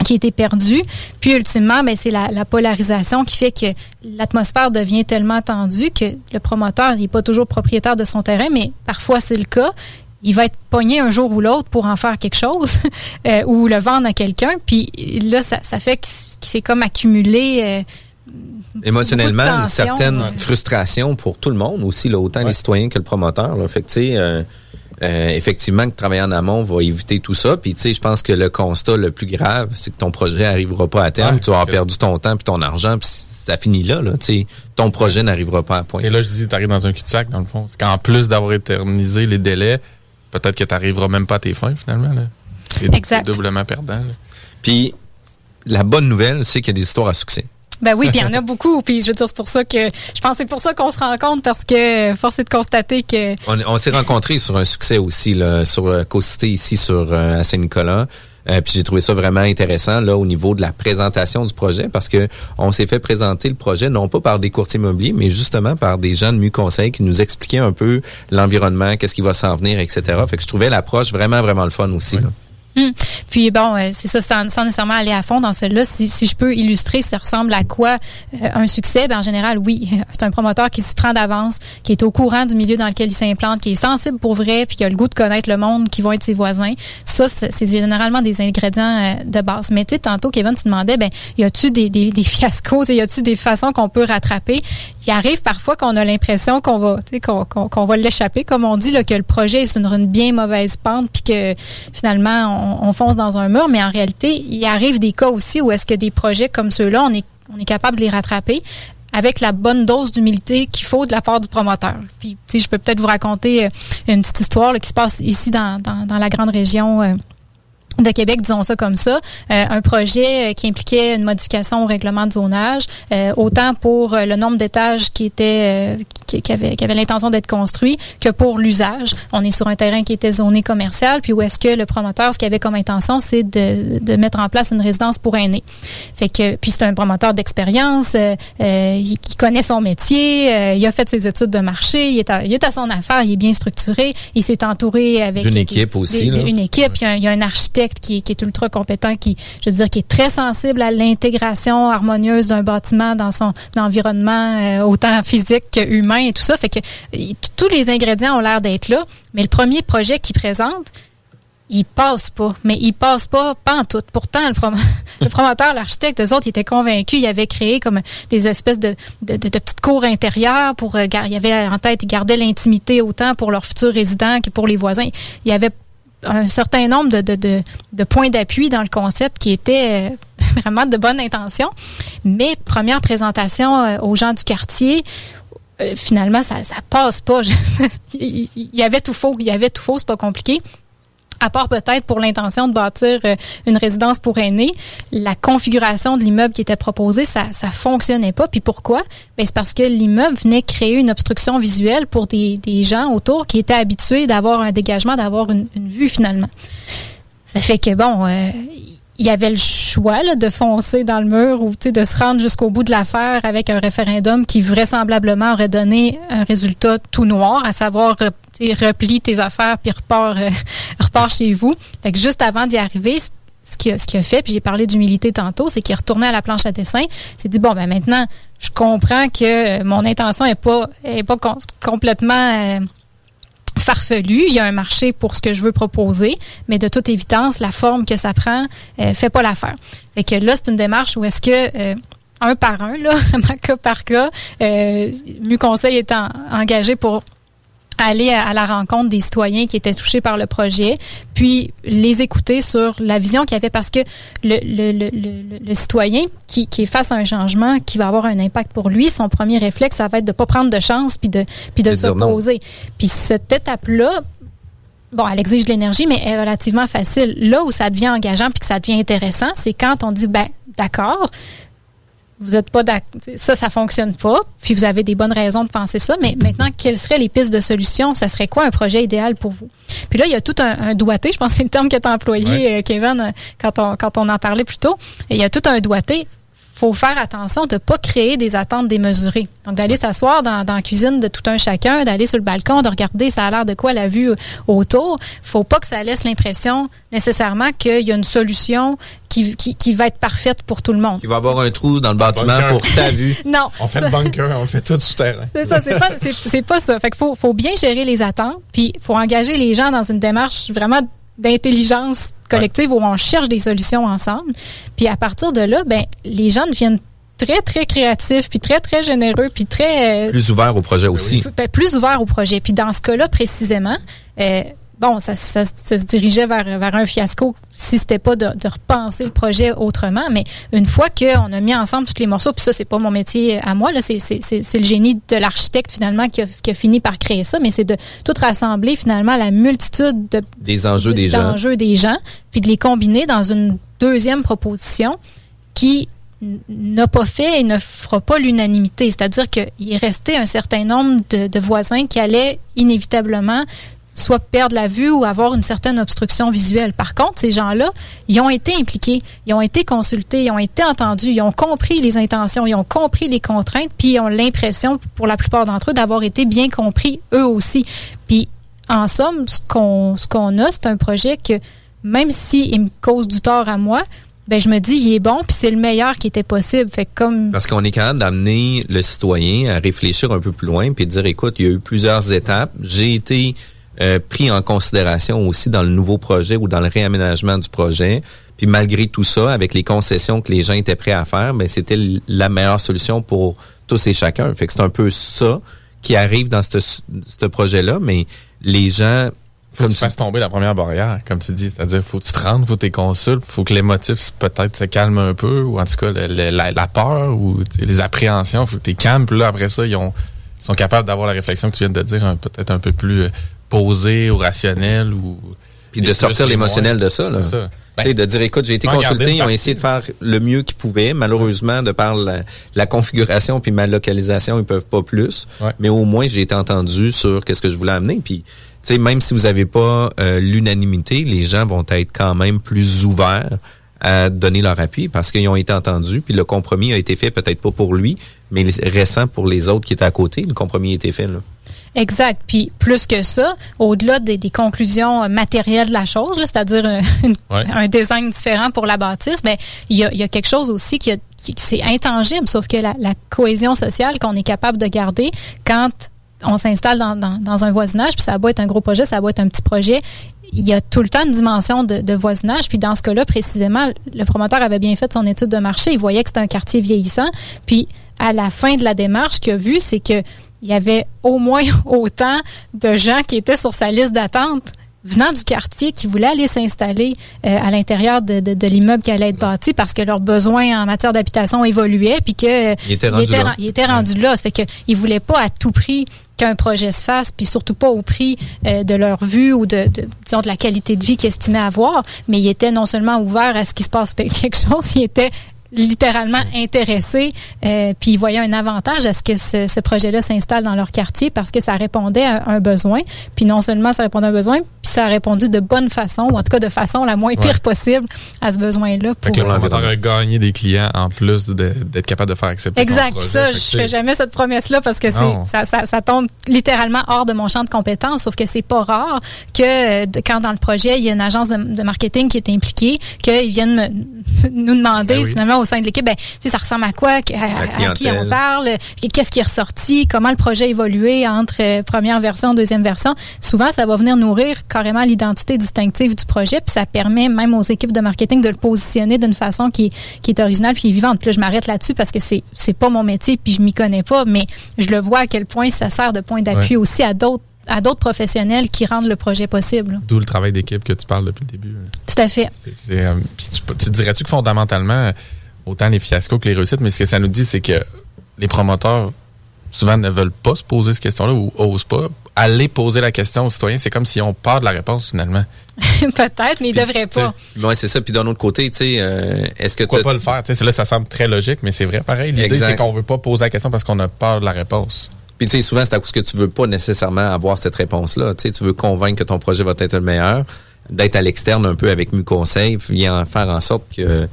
qui perdu. Puis ultimement, ben, c'est la, polarisation qui fait que l'atmosphère devient tellement tendue que le promoteur n'est pas toujours propriétaire de son terrain, mais parfois c'est le cas il va être pogné un jour ou l'autre pour en faire quelque chose <laughs> euh, ou le vendre à quelqu'un. Puis là, ça, ça fait que c'est comme accumulé. Euh, Émotionnellement, une certaine frustration pour tout le monde aussi, là, autant les citoyens que le promoteur. Là. Fait que, euh, euh, effectivement, que travailler en amont va éviter tout ça. Puis, tu sais, je pense que le constat le plus grave, c'est que ton projet n'arrivera pas à terme. tu vas avoir perdu ton temps puis ton argent, puis ça finit là. là sais, ton projet n'arrivera pas à point. Et là, je dis, tu arrives dans un cul-de-sac, dans le fond. C'est qu'en plus d'avoir éternisé les délais, peut-être que tu n'arriveras même pas à tes fins, finalement. Là. exact. doublement perdant. Puis, la bonne nouvelle, c'est qu'il y a des histoires à succès. Ben oui, puis il y en a beaucoup. Puis je veux dire, c'est pour ça que je pense que c'est pour ça qu'on se rencontre parce que force est de constater que. On, s'est rencontrés sur un succès aussi, là, sur euh, Co-Cité ici sur euh, à Saint-Nicolas. Euh, puis j'ai trouvé ça vraiment intéressant là au niveau de la présentation du projet parce que on s'est fait présenter le projet non pas par des courtiers immobiliers mais justement par des gens de Mu Conseil qui nous expliquaient un peu l'environnement, qu'est-ce qui va s'en venir, etc. Fait que je trouvais l'approche vraiment vraiment le fun aussi. Là. Hum. Puis bon, euh, c'est ça, sans, nécessairement aller à fond dans celui-là, si, si, je peux illustrer, ça ressemble à quoi euh, un succès, ben en général, oui, <laughs> c'est un promoteur qui se prend d'avance, qui est au courant du milieu dans lequel il s'implante, qui est sensible pour vrai, puis qui a le goût de connaître le monde, qui vont être ses voisins. Ça, c'est généralement des ingrédients euh, de base. Mais tu sais, tantôt, Kevin, tu demandais, ben, y a-tu des, des, des fiascos, y a-tu des façons qu'on peut rattraper? Il arrive parfois qu'on a l'impression qu'on va, qu'on qu'on va l'échapper, comme on dit, là, que le projet est sur une, bien mauvaise pente, puis que finalement, on on, fonce dans un mur, mais en réalité, il arrive des cas aussi où est-ce que des projets comme ceux-là, on est, on est capable de les rattraper avec la bonne dose d'humilité qu'il faut de la part du promoteur. Puis, je peux peut-être vous raconter euh, une petite histoire qui se passe ici dans, dans, la grande région. Euh, de Québec, disons ça comme ça, euh, un projet euh, qui impliquait une modification au règlement de zonage, euh, autant pour le nombre d'étages qui était qui, qui, avait, qui avait l'intention d'être construit que pour l'usage. On est sur un terrain qui était zoné commercial, puis où est-ce que le promoteur, ce qu'il avait comme intention, c'est de, de mettre en place une résidence pour aînés. Fait que puis c'est un promoteur d'expérience, il, connaît son métier, il a fait ses études de marché, il est à, il est à son affaire, il est bien structuré, il s'est entouré avec une équipe aussi, une équipe, il y, a, il y a un architecte qui, est ultra compétent, qui, je veux dire, qui est très sensible à l'intégration harmonieuse d'un bâtiment dans son environnement, euh, autant physique qu'humain et tout ça. Fait que tous les ingrédients ont l'air d'être là, mais le premier projet qu'il présente, il passe pas. Mais il passe pas, pas en tout. Pourtant, le, <laughs> le promoteur, l'architecte, eux autres, ils étaient convaincus. Ils avaient créé comme des espèces de, petites cours intérieures pour, euh, il y avait en tête, ils gardaient l'intimité autant pour leurs futurs résidents que pour les voisins. Il y avait un certain nombre de, de, points d'appui dans le concept qui étaient euh, <laughs> vraiment de bonne intention. Mais première présentation euh, aux gens du quartier, finalement, ça, ça passe pas. <laughs> il y avait tout faux. Il y avait tout faux, c'est pas compliqué à part peut-être pour l'intention de bâtir euh, une résidence pour aînés, la configuration de l'immeuble qui était proposée, ça ça fonctionnait pas. Puis pourquoi? Ben c'est parce que l'immeuble venait créer une obstruction visuelle pour des, des gens autour qui étaient habitués d'avoir un dégagement, d'avoir une, vue finalement. Ça fait que bon, euh, il y avait le choix là, de foncer dans le mur ou de se rendre jusqu'au bout de l'affaire avec un référendum qui vraisemblablement aurait donné un résultat tout noir, à savoir replie tes affaires puis repars, euh, <laughs> repars chez vous. Fait que juste avant d'y arriver, ce qu'il a, ce a fait, puis j'ai parlé d'humilité tantôt, c'est qu'il est retourné à la planche à dessin, s'est dit bon ben maintenant je comprends que mon intention est pas est pas complètement euh, farfelu. Il y a un marché pour ce que je veux proposer, mais de toute évidence, la forme que ça prend euh, fait pas l'affaire. Fait que là, c'est une démarche où est-ce que euh, un par un, là, <laughs> cas par cas, euh, Conseil est engagé pour aller à, la rencontre des citoyens qui étaient touchés par le projet, puis les écouter sur la vision qu'il y avait parce que le, le, le, le, citoyen qui, qui est face à un changement qui va avoir un impact pour lui, son premier réflexe, ça va être de pas prendre de chance puis de puis de s'opposer. Puis cette étape-là, bon, elle exige de l'énergie, mais elle est relativement facile. Là où ça devient engageant puis que ça devient intéressant, c'est quand on dit, ben, d'accord, vous êtes pas ça ça fonctionne pas puis vous avez des bonnes raisons de penser ça mais maintenant quelles seraient les pistes de solution? Ça serait quoi un projet idéal pour vous? Puis là il y a tout un, doigté je pense que c'est le terme que tu as employé euh, Kevin euh, quand on quand on en parlait plus tôt. Il y a tout un doigté faut faire attention de pas créer des attentes démesurées. Donc, d'aller s'asseoir dans, dans, la cuisine de tout un chacun, d'aller sur le balcon, de regarder ça a l'air de quoi la vue autour. faut pas que ça laisse l'impression nécessairement qu'il y a une solution qui, qui, qui, va être parfaite pour tout le monde. Il va avoir un trou dans le bâtiment pour ta vue. <laughs> non. On fait le bunker, on fait tout souterrain. C'est ça, c'est pas, c'est, pas ça. Fait qu'il faut, faut bien gérer les attentes, puis faut engager les gens dans une démarche vraiment d'intelligence collective où on cherche des solutions ensemble. Puis à partir de là, ben les gens deviennent très très créatifs puis très très généreux puis très euh, plus ouverts au projet aussi. Ben, plus ouverts au projet. Puis dans ce cas-là précisément, euh, bon, ça, ça, se dirigeait vers, vers un fiasco si c'était pas de, de, repenser le projet autrement. Mais une fois qu'on a mis ensemble tous les morceaux, puis ça, c'est pas mon métier à moi, là, c'est, c'est, c'est, le génie de l'architecte finalement qui a, qui a, fini par créer ça, mais c'est de tout rassembler finalement la multitude de, des enjeux des gens. des gens, puis de les combiner dans une deuxième proposition qui n'a pas fait et ne fera pas l'unanimité. C'est-à-dire qu'il est resté un certain nombre de, de, voisins qui allaient inévitablement soit perdre la vue ou avoir une certaine obstruction visuelle. Par contre, ces gens-là, ils ont été impliqués, ils ont été consultés, ils ont été entendus, ils ont compris les intentions, ils ont compris les contraintes, puis ils ont l'impression, pour la plupart d'entre eux, d'avoir été bien compris eux aussi. Puis, en somme, ce qu'on ce qu'on a, c'est un projet que, même s'il il me cause du tort à moi, ben je me dis il est bon puis c'est le meilleur qui était possible fait comme parce qu'on est capable d'amener le citoyen à réfléchir un peu plus loin puis de dire écoute il y a eu plusieurs étapes j'ai été euh, pris en considération aussi dans le nouveau projet ou dans le réaménagement du projet. Puis malgré tout ça, avec les concessions que les gens étaient prêts à faire, ben c'était la meilleure solution pour tous et chacun. Fait que c'est un peu ça qui arrive dans ce projet-là, mais les gens faut que tu fasses tomber la première barrière, comme tu dis. C'est-à-dire, faut que tu te rendes, faut que tu consultes, faut que les motifs peut-être se calment un peu, ou en tout cas la, peur ou les appréhensions, faut que tu calmes. Puis là, après ça, ils, ont, sont capables d'avoir la réflexion que tu viens de dire, peut-être un peu plus euh, posé ou rationnel ou puis de sortir l'émotionnel de ça là. Ça. Ben, de dire écoute j'ai été consulté ils ont essayé de faire le mieux qu'ils pouvaient. Malheureusement de par la, configuration puis ma localisation ils peuvent pas plus. Mais au moins j'ai été entendu sur qu'est-ce que je voulais amener. Puis tu sais même si vous avez pas euh, l'unanimité les gens vont être quand même plus ouverts à donner leur appui parce qu'ils ont été entendus. Puis le compromis a été fait peut-être pas pour lui mais récent pour les autres qui étaient à côté. Le compromis a été fait là Exact. Puis plus que ça, au-delà des, des conclusions matérielles de la chose, c'est-à-dire <laughs> Ouais. un design différent pour la bâtisse, mais il y a, y a quelque chose aussi qui, qui- c'est intangible, sauf que la, la cohésion sociale qu'on est capable de garder quand on s'installe dans, dans- dans un voisinage, puis ça a beau être un gros projet, ça a beau être un petit projet, il y a tout le temps une dimension de, de voisinage. Puis dans ce cas-là, précisément, le promoteur avait bien fait son étude de marché. Il voyait que c'était un quartier vieillissant. Puis à la fin de la démarche, ce qu'il a vu, c'est que il y avait au moins <laughs> autant de gens qui étaient sur sa liste d'attente venant du quartier qui voulaient aller s'installer euh, à l'intérieur de, de- de l'immeuble qui allait être bâti parce que leurs besoins en matière d'habitation évoluaient puis que Il était rendu là. ren- il était rendu là. Ça fait que ils voulaient pas à tout prix qu'un projet se fasse, puis surtout pas au prix euh, de leur vue ou de, de, disons, de la qualité de vie qu'ils estimaient avoir, mais ils étaient non seulement ouverts à ce qui se passe <laughs> quelque chose, ils étaient littéralement intéressés, euh, puis ils voyaient un avantage à ce que ce, ce projet-là s'installe dans leur quartier parce que ça répondait à un besoin. Puis non seulement ça répondait à un besoin, puis ça a répondu de bonne façon, ou en tout cas de façon la moins pire Ouais. possible à ce besoin-là. Fait que pour- le promoteur a gagné des clients en plus d'être capable de faire accepter son Exact. projet. Ça, je fais jamais cette promesse-là parce que ça, ça, ça tombe littéralement hors de mon champ de compétences. Sauf que c'est pas rare que euh, quand dans le projet il y a une agence de, de marketing qui est impliquée, qu'ils viennent me- <laughs> nous demander Ben oui. finalement au sein de l'équipe, ben, ça ressemble à quoi, à, à qui on parle, qu'est-ce qui est ressorti, comment le projet a évolué entre euh, première version, deuxième version? Souvent, ça va venir nourrir carrément l'identité distinctive du projet, puis ça permet même aux équipes de marketing de le positionner d'une façon qui, qui est originale puis vivante. Puis là, je m'arrête là-dessus parce que c'est c'est pas mon métier puis je m'y connais pas, mais je le vois à quel point ça sert de point d'appui Ouais. aussi à d'autres à d'autres professionnels qui rendent le projet possible. D'où le travail d'équipe que tu parles depuis le début. Tout à fait. Euh, tu, tu dirais-tu que fondamentalement, autant les fiascos que les réussites, mais ce que ça nous dit, c'est que les promoteurs, souvent, ne veulent pas se poser cette question-là ou osent pas. Aller poser la question aux citoyens, c'est comme si on part de la réponse, finalement. <laughs> Peut-être, mais ils devraient pas. Oui, c'est ça. Puis d'un autre côté, tu sais, euh, est-ce que Pourquoi pas le faire? Tu sais, là, ça semble très logique, mais c'est vrai pareil. L'idée, c'est qu'on veut pas poser la question parce qu'on a peur de la réponse. Puis tu sais, souvent, c'est à cause que tu veux pas nécessairement avoir cette réponse-là. Tu sais, tu veux convaincre que ton projet va être le meilleur, d'être à l'externe un peu avec Mu Conseil, vient faire en sorte que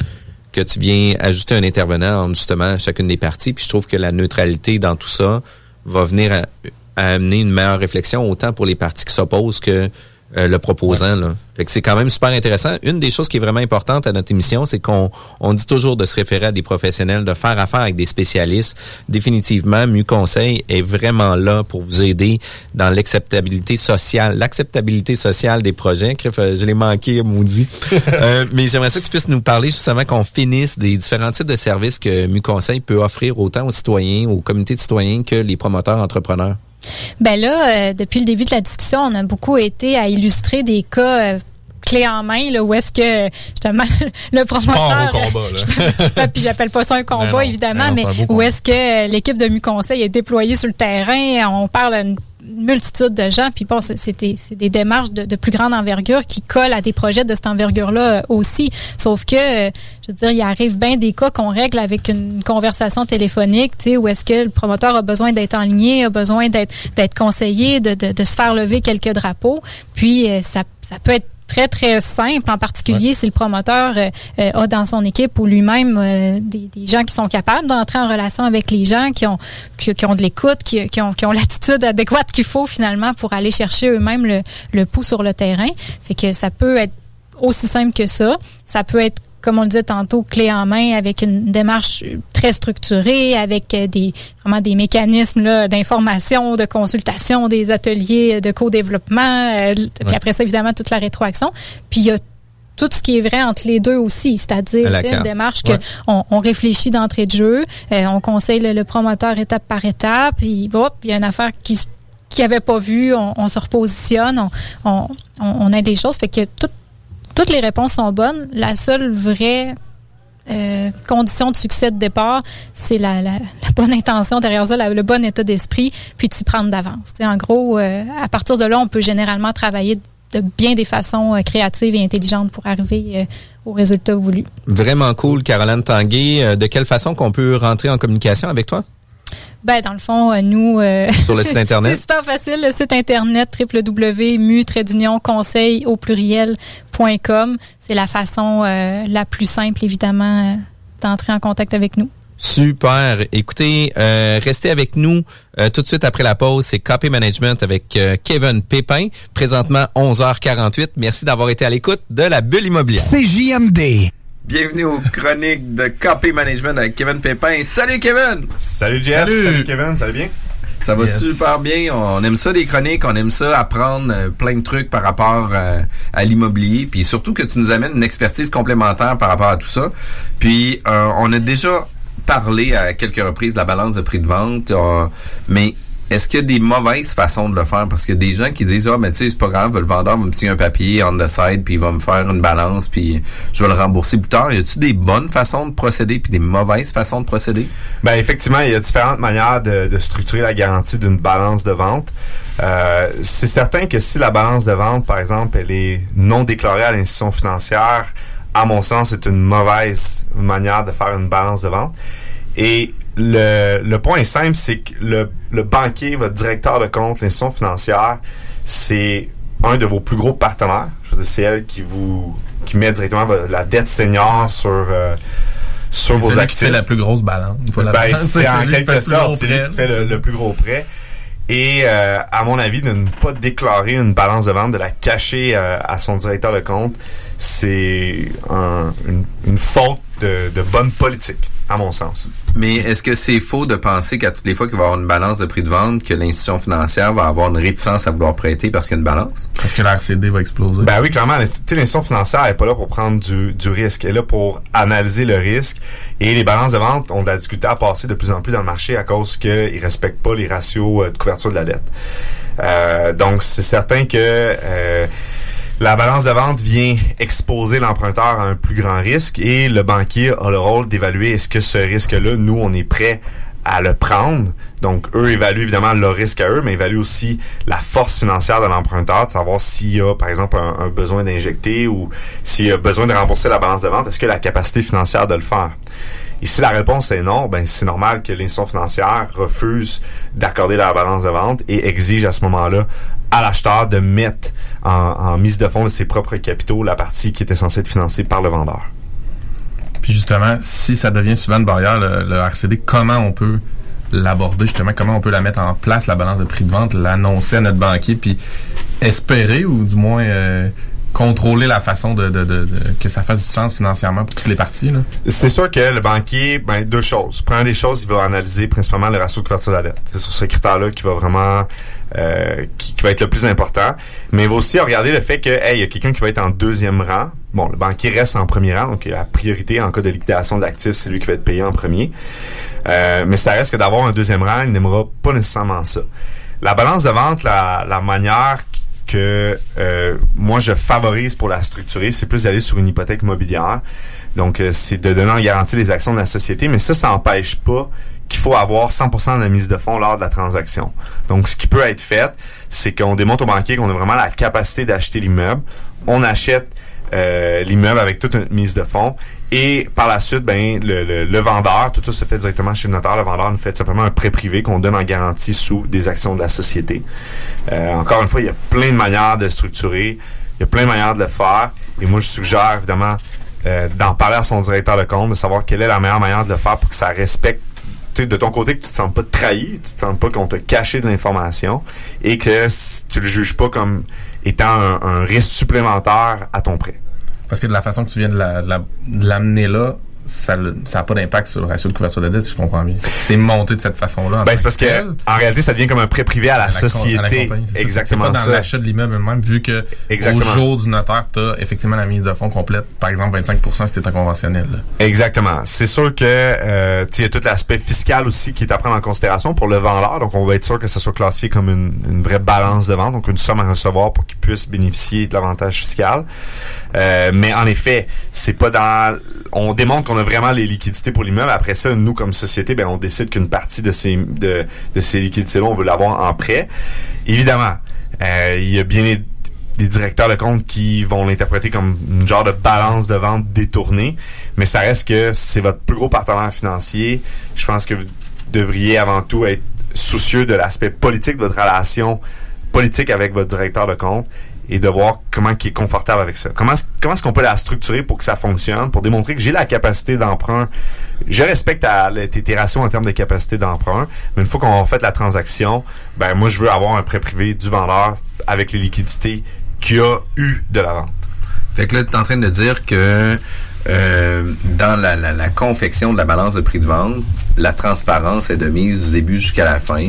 que tu viens ajuster un intervenant en justement chacune des parties. Puis je trouve que la neutralité dans tout ça va venir à amener une meilleure réflexion autant pour les parties qui s'opposent que euh, le proposant. Là. Fait que c'est quand même super intéressant. Une des choses qui est vraiment importante à notre émission, c'est qu'on on dit toujours de se référer à des professionnels, de faire affaire avec des spécialistes. Définitivement, Mieux Conseil est vraiment là pour vous aider dans l'acceptabilité sociale, l'acceptabilité sociale des projets. Euh, je l'ai manqué, maudit. <laughs> Euh, mais j'aimerais ça que tu puisses nous parler justement qu'on finisse des différents types de services que Mieux Conseil peut offrir autant aux citoyens, aux communautés de citoyens que les promoteurs entrepreneurs. Ben là, euh, depuis le début de la discussion, on a beaucoup été à illustrer des cas euh, clés en main, là, où est-ce que justement <laughs> le promoteur. Sport au combat, là. <laughs> Ah, puis j'appelle pas ça un combat, non, évidemment, non, mais un où est-ce que euh, l'équipe de Mu-Conseil est déployée sur le terrain? On parle une multitude de gens, puis bon, c'est des, démarches de, de plus grande envergure qui collent à des projets de cette envergure-là euh, aussi. Sauf que, euh, je veux dire, il arrive bien des cas qu'on règle avec une conversation téléphonique, tu sais, où est-ce que le promoteur a besoin d'être enligné, a besoin d'être d'être conseillé, de, de, de se faire lever quelques drapeaux. Puis, euh, ça, ça peut être très, très simple, en particulier si le promoteur euh, euh, a dans son équipe ou lui-même euh, des, des gens qui sont capables d'entrer en relation avec les gens, qui ont, qui, qui ont de l'écoute, qui, qui ont, qui ont l'attitude adéquate qu'il faut finalement pour aller chercher eux-mêmes le, le pouls sur le terrain. Fait que ça peut être aussi simple que ça. Ça peut être comme on le disait tantôt, clé en main avec une démarche très structurée, avec euh, des vraiment des mécanismes d'information, de consultation, des ateliers de co-développement, euh, puis après ça, évidemment, toute la rétroaction. Puis il y a tout ce qui est vrai entre les deux aussi, c'est-à-dire une démarche que Ouais. on, on réfléchit d'entrée de jeu, euh, on conseille le, le promoteur étape par étape, puis hop, il y a une affaire qui qui avait pas vu, on, on se repositionne, on, on, on, les choses. Fait que tout- toutes les réponses sont bonnes. La seule vraie euh, condition de succès de départ, c'est la, bonne intention derrière ça, le bon état d'esprit, puis de s'y prendre d'avance. En gros, euh, à partir de là, on peut généralement travailler de bien des façons euh, créatives et intelligentes pour arriver au résultat voulu. Vraiment cool, Caroline Tanguay. De quelle façon qu'on peut rentrer en communication avec toi? Ben, dans le fond, euh, nous... euh, Sur le <laughs> site Internet? C'est super facile. Le site Internet www.mu-conseil au pluriel.com. C'est la façon euh, la plus simple, évidemment, euh, d'entrer en contact avec nous. Super. Écoutez, euh, restez avec nous euh, tout de suite après la pause. C'est Copy Management avec euh, Kevin Pépin. Présentement 11h48. Merci d'avoir été à l'écoute de la bulle immobilière. C'est JMD. Bienvenue aux chroniques de Copy Management avec Kevin Pépin. Salut Kevin! Salut Jeff, salut, Kevin, ça va bien? Ça va Yes. super bien. On aime ça des chroniques, on aime ça apprendre euh, plein de trucs par rapport euh, à l'immobilier, puis surtout que tu nous amènes une expertise complémentaire par rapport à tout ça. Puis euh, on a déjà parlé à quelques reprises de la balance de prix de vente, euh, mais est-ce qu'il y a des mauvaises façons de le faire? Parce qu'il y a des gens qui disent, ah, mais tu sais, c'est pas grave, le vendeur va me signer un papier on the side, puis il va me faire une balance, puis je vais le rembourser plus tard. Y a-tu des bonnes façons de procéder, puis des mauvaises façons de procéder? Ben effectivement, il y a différentes manières de, de structurer la garantie d'une balance de vente. Euh, c'est certain que si la balance de vente, par exemple, elle est non déclarée à l'institution financière, à mon sens, c'est une mauvaise manière de faire une balance de vente. Et le, le point est simple, c'est que le, le banquier, votre directeur de compte, l'institution financière, c'est un de vos plus gros partenaires. Je veux dire, c'est elle qui vous qui met directement la dette senior sur euh, sur C'est vos actifs. fait la plus grosse balance. Ben, c'est en quelque sorte, c'est lui qui fait le, le plus gros prêt. Et euh, à mon avis, de ne pas déclarer une balance de vente, de la cacher euh, à son directeur de compte, c'est un- une, une faute de, de bonne politique, à mon sens. Mais est-ce que c'est faux de penser qu'à toutes les fois qu'il va y avoir une balance de prix de vente, que l'institution financière va avoir une réticence à vouloir prêter parce qu'il y a une balance? Parce que la RCD va exploser. Ben oui, clairement, la- tu sais, l'institution financière n'est pas là pour prendre du, du risque. Elle est là pour analyser le risque. Et les balances de vente ont de la difficulté à passer de plus en plus dans le marché à cause qu'ils respectent pas les ratios euh, de couverture de la dette. Euh, donc, c'est certain que euh, la balance de vente vient exposer l'emprunteur à un plus grand risque et le banquier a le rôle d'évaluer est-ce que ce risque-là, nous, on est prêt à le prendre. Donc, eux évaluent évidemment leur risque à eux, mais évaluent aussi la force financière de l'emprunteur, de savoir s'il y a, par exemple, un, un besoin d'injecter ou s'il y a besoin de rembourser la balance de vente, est-ce que la capacité financière de le faire? Et si la réponse est non, ben c'est normal que l'institution financière refuse d'accorder la balance de vente et exige à ce moment-là à l'acheteur de mettre en, mise de fonds de ses propres capitaux la partie qui était censée être financée par le vendeur. Puis justement, si ça devient souvent une barrière, le, le RCD, comment on peut l'aborder justement, comment on peut la mettre en place, la balance de prix de vente, l'annoncer à notre banquier, puis espérer ou du moins euh, contrôler la façon de, de- de- de- que ça fasse du sens financièrement pour toutes les parties. C'est sûr que le banquier, ben, deux choses. Première des choses, il va analyser principalement le ratio de couverture de la dette. C'est sur ce critère-là qui va vraiment, euh, qui va être le plus important. Mais il va aussi regarder le fait que, hey, il y a quelqu'un qui va être en deuxième rang. Bon, le banquier reste en premier rang, donc la priorité en cas de liquidation de l'actif, c'est lui qui va être payé en premier. Euh, mais ça reste que d'avoir un deuxième rang, il n'aimera pas nécessairement ça. La balance de vente, la, la manière que euh, moi je favorise pour la structurer, c'est plus d'aller sur une hypothèque immobilière. Donc euh, c'est de donner en garantie les actions de la société, mais ça, ça n'empêche pas qu'il faut avoir 100% de la mise de fonds lors de la transaction. Donc ce qui peut être fait, c'est qu'on démontre au banquier qu'on a vraiment la capacité d'acheter l'immeuble. On achète euh, l'immeuble avec toute une mise de fonds. Et par la suite, ben le, le, le vendeur, tout ça se fait directement chez le notaire. Le vendeur nous fait simplement un prêt privé qu'on donne en garantie sous des actions de la société. Euh, encore une fois, il y a plein de manières de structurer. Il y a plein de manières de le faire. Et moi, je suggère évidemment euh, d'en parler à son directeur de compte, de savoir quelle est la meilleure manière de le faire pour que ça respecte de ton côté, que tu te sens pas trahi, tu te sens pas qu'on t'a caché de l'information et que tu le juges pas comme étant un, un risque supplémentaire à ton prêt. Parce que de la façon que tu viens de la- de la- l'amener là, ça n'a pas d'impact sur le ratio de couverture de dette, si je comprends bien. C'est monté de cette façon-là. en Ben, c'est parce que, tel. en réalité, ça devient comme un prêt privé à la, à la con- à la société. compagnie, ça. Exactement C'est pas dans l'achat de l'immeuble même, vu que Exactement. au jour du notaire, tu as effectivement la mise de fonds complète, par exemple 25 si tu conventionnel. là. Exactement. C'est sûr que euh, il y a tout l'aspect fiscal aussi qui est à prendre en considération pour le vendeur. Donc, on va être sûr que ça soit classifié comme une, une vraie balance de vente, donc une somme à recevoir pour qu'il puisse bénéficier de l'avantage fiscal. Euh, mais en effet, c'est pas dans. On démontre qu'on a vraiment les liquidités pour l'immeuble. Après ça, nous comme société, ben on décide qu'une partie de ces de ces liquidités-là, on veut l'avoir en prêt. Évidemment, euh, il y a bien des, des directeurs de compte qui vont l'interpréter comme une genre de balance de vente détournée, mais ça reste que c'est votre plus gros partenaire financier. Je pense que vous devriez avant tout être soucieux de l'aspect politique de votre relation politique avec votre directeur de compte et de voir comment il est confortable avec ça. Comment comment est-ce qu'on peut la structurer pour que ça fonctionne, pour démontrer que j'ai la capacité d'emprunt? Je respecte tes, ratios en termes de capacité d'emprunt, mais une fois qu'on a fait la transaction, ben moi je veux avoir un prêt privé du vendeur avec les liquidités qu'il a eu de la vente. Fait que là, tu es en train de dire que euh, dans la confection de la balance de prix de vente, la transparence est de mise du début jusqu'à la fin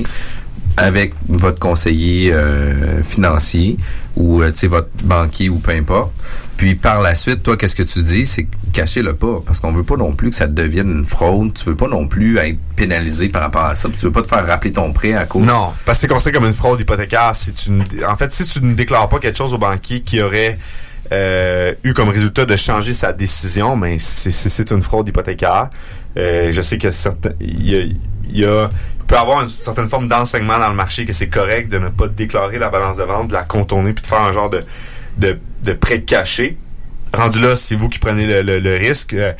avec votre conseiller euh, financier ou euh, votre banquier ou peu importe. Puis par la suite, toi, qu'est-ce que tu dis? C'est cacher le pas. Parce qu'on veut pas non plus que ça devienne une fraude. Tu veux pas non plus être pénalisé par rapport à ça. Puis tu veux pas te faire rappeler ton prêt à cause. Non, parce que c'est considéré comme une fraude hypothécaire. Si tu, en fait, si tu ne déclares pas quelque chose au banquier qui aurait euh, eu comme résultat de changer sa décision, mais c'est- c'est une fraude hypothécaire. Euh, je sais que certains, y a, il y peut avoir une certaine forme d'enseignement dans le marché que c'est correct de ne pas déclarer la balance de vente, de la contourner puis de faire un genre de de, de prêt caché. Rendu là, c'est vous qui prenez le, le- risque. Euh,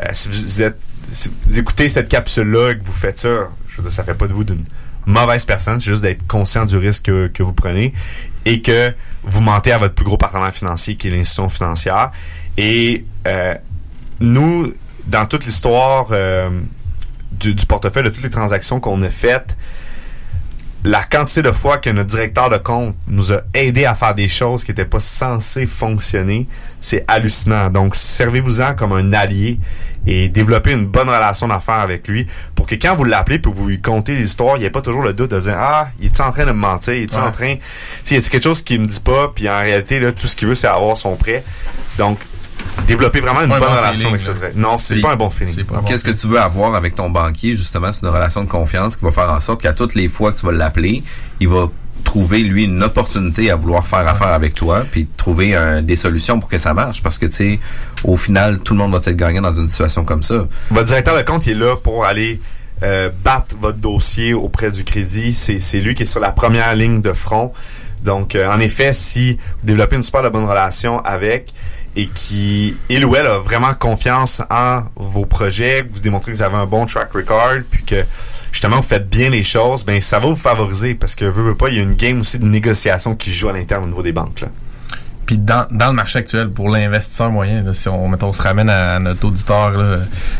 euh, si vous êtes si vous écoutez cette capsule-là et que vous faites ça, je veux dire, ça fait pas de vous d'une mauvaise personne, c'est juste d'être conscient du risque que, vous prenez et que vous mentez à votre plus gros partenaire financier qui est l'institution financière. Et euh, nous, dans toute l'histoire du, du portefeuille, de toutes les transactions qu'on a faites, la quantité de fois que notre directeur de compte nous a aidé à faire des choses qui n'étaient pas censées fonctionner, c'est hallucinant. Donc, servez-vous-en comme un allié et développez une bonne relation d'affaires avec lui pour que quand vous l'appelez pour vous lui contez des histoires, il n'y ait pas toujours le doute de dire Ah, il est en train de me mentir? Il est Ouais. en train. Tu sais, y a quelque chose qu'il me dit pas? Puis en réalité, là, tout ce qu'il veut, c'est avoir son prêt. Donc, développer vraiment une bonne bon relation feeling, avec ce là. trait. Non, c'est pas un bon feeling. bon Qu'est-ce que tu veux avoir avec ton banquier, justement, c'est une relation de confiance qui va faire en sorte qu'à toutes les fois que tu vas l'appeler, il va trouver, lui, une opportunité à vouloir faire affaire avec toi, puis trouver un- des solutions pour que ça marche. Parce que, tu sais, au final, tout le monde va être gagnant dans une situation comme ça. Votre directeur de compte il est là pour aller euh, battre votre dossier auprès du crédit. C'est, c'est lui qui est sur la première ligne de front. Donc, euh, en effet, si vous développez une super de bonne relation avec et qui, il ou elle a vraiment confiance en vos projets, vous démontrez que vous avez un bon track record, puis que justement vous faites bien les choses, ben ça va vous favoriser parce que veux, veux pas, il y a une game aussi de négociation qui joue à l'interne au niveau des banques. Là. Puis dans, dans le marché actuel, pour l'investisseur moyen, là, si on, mettons, on se ramène à, notre auditeur là,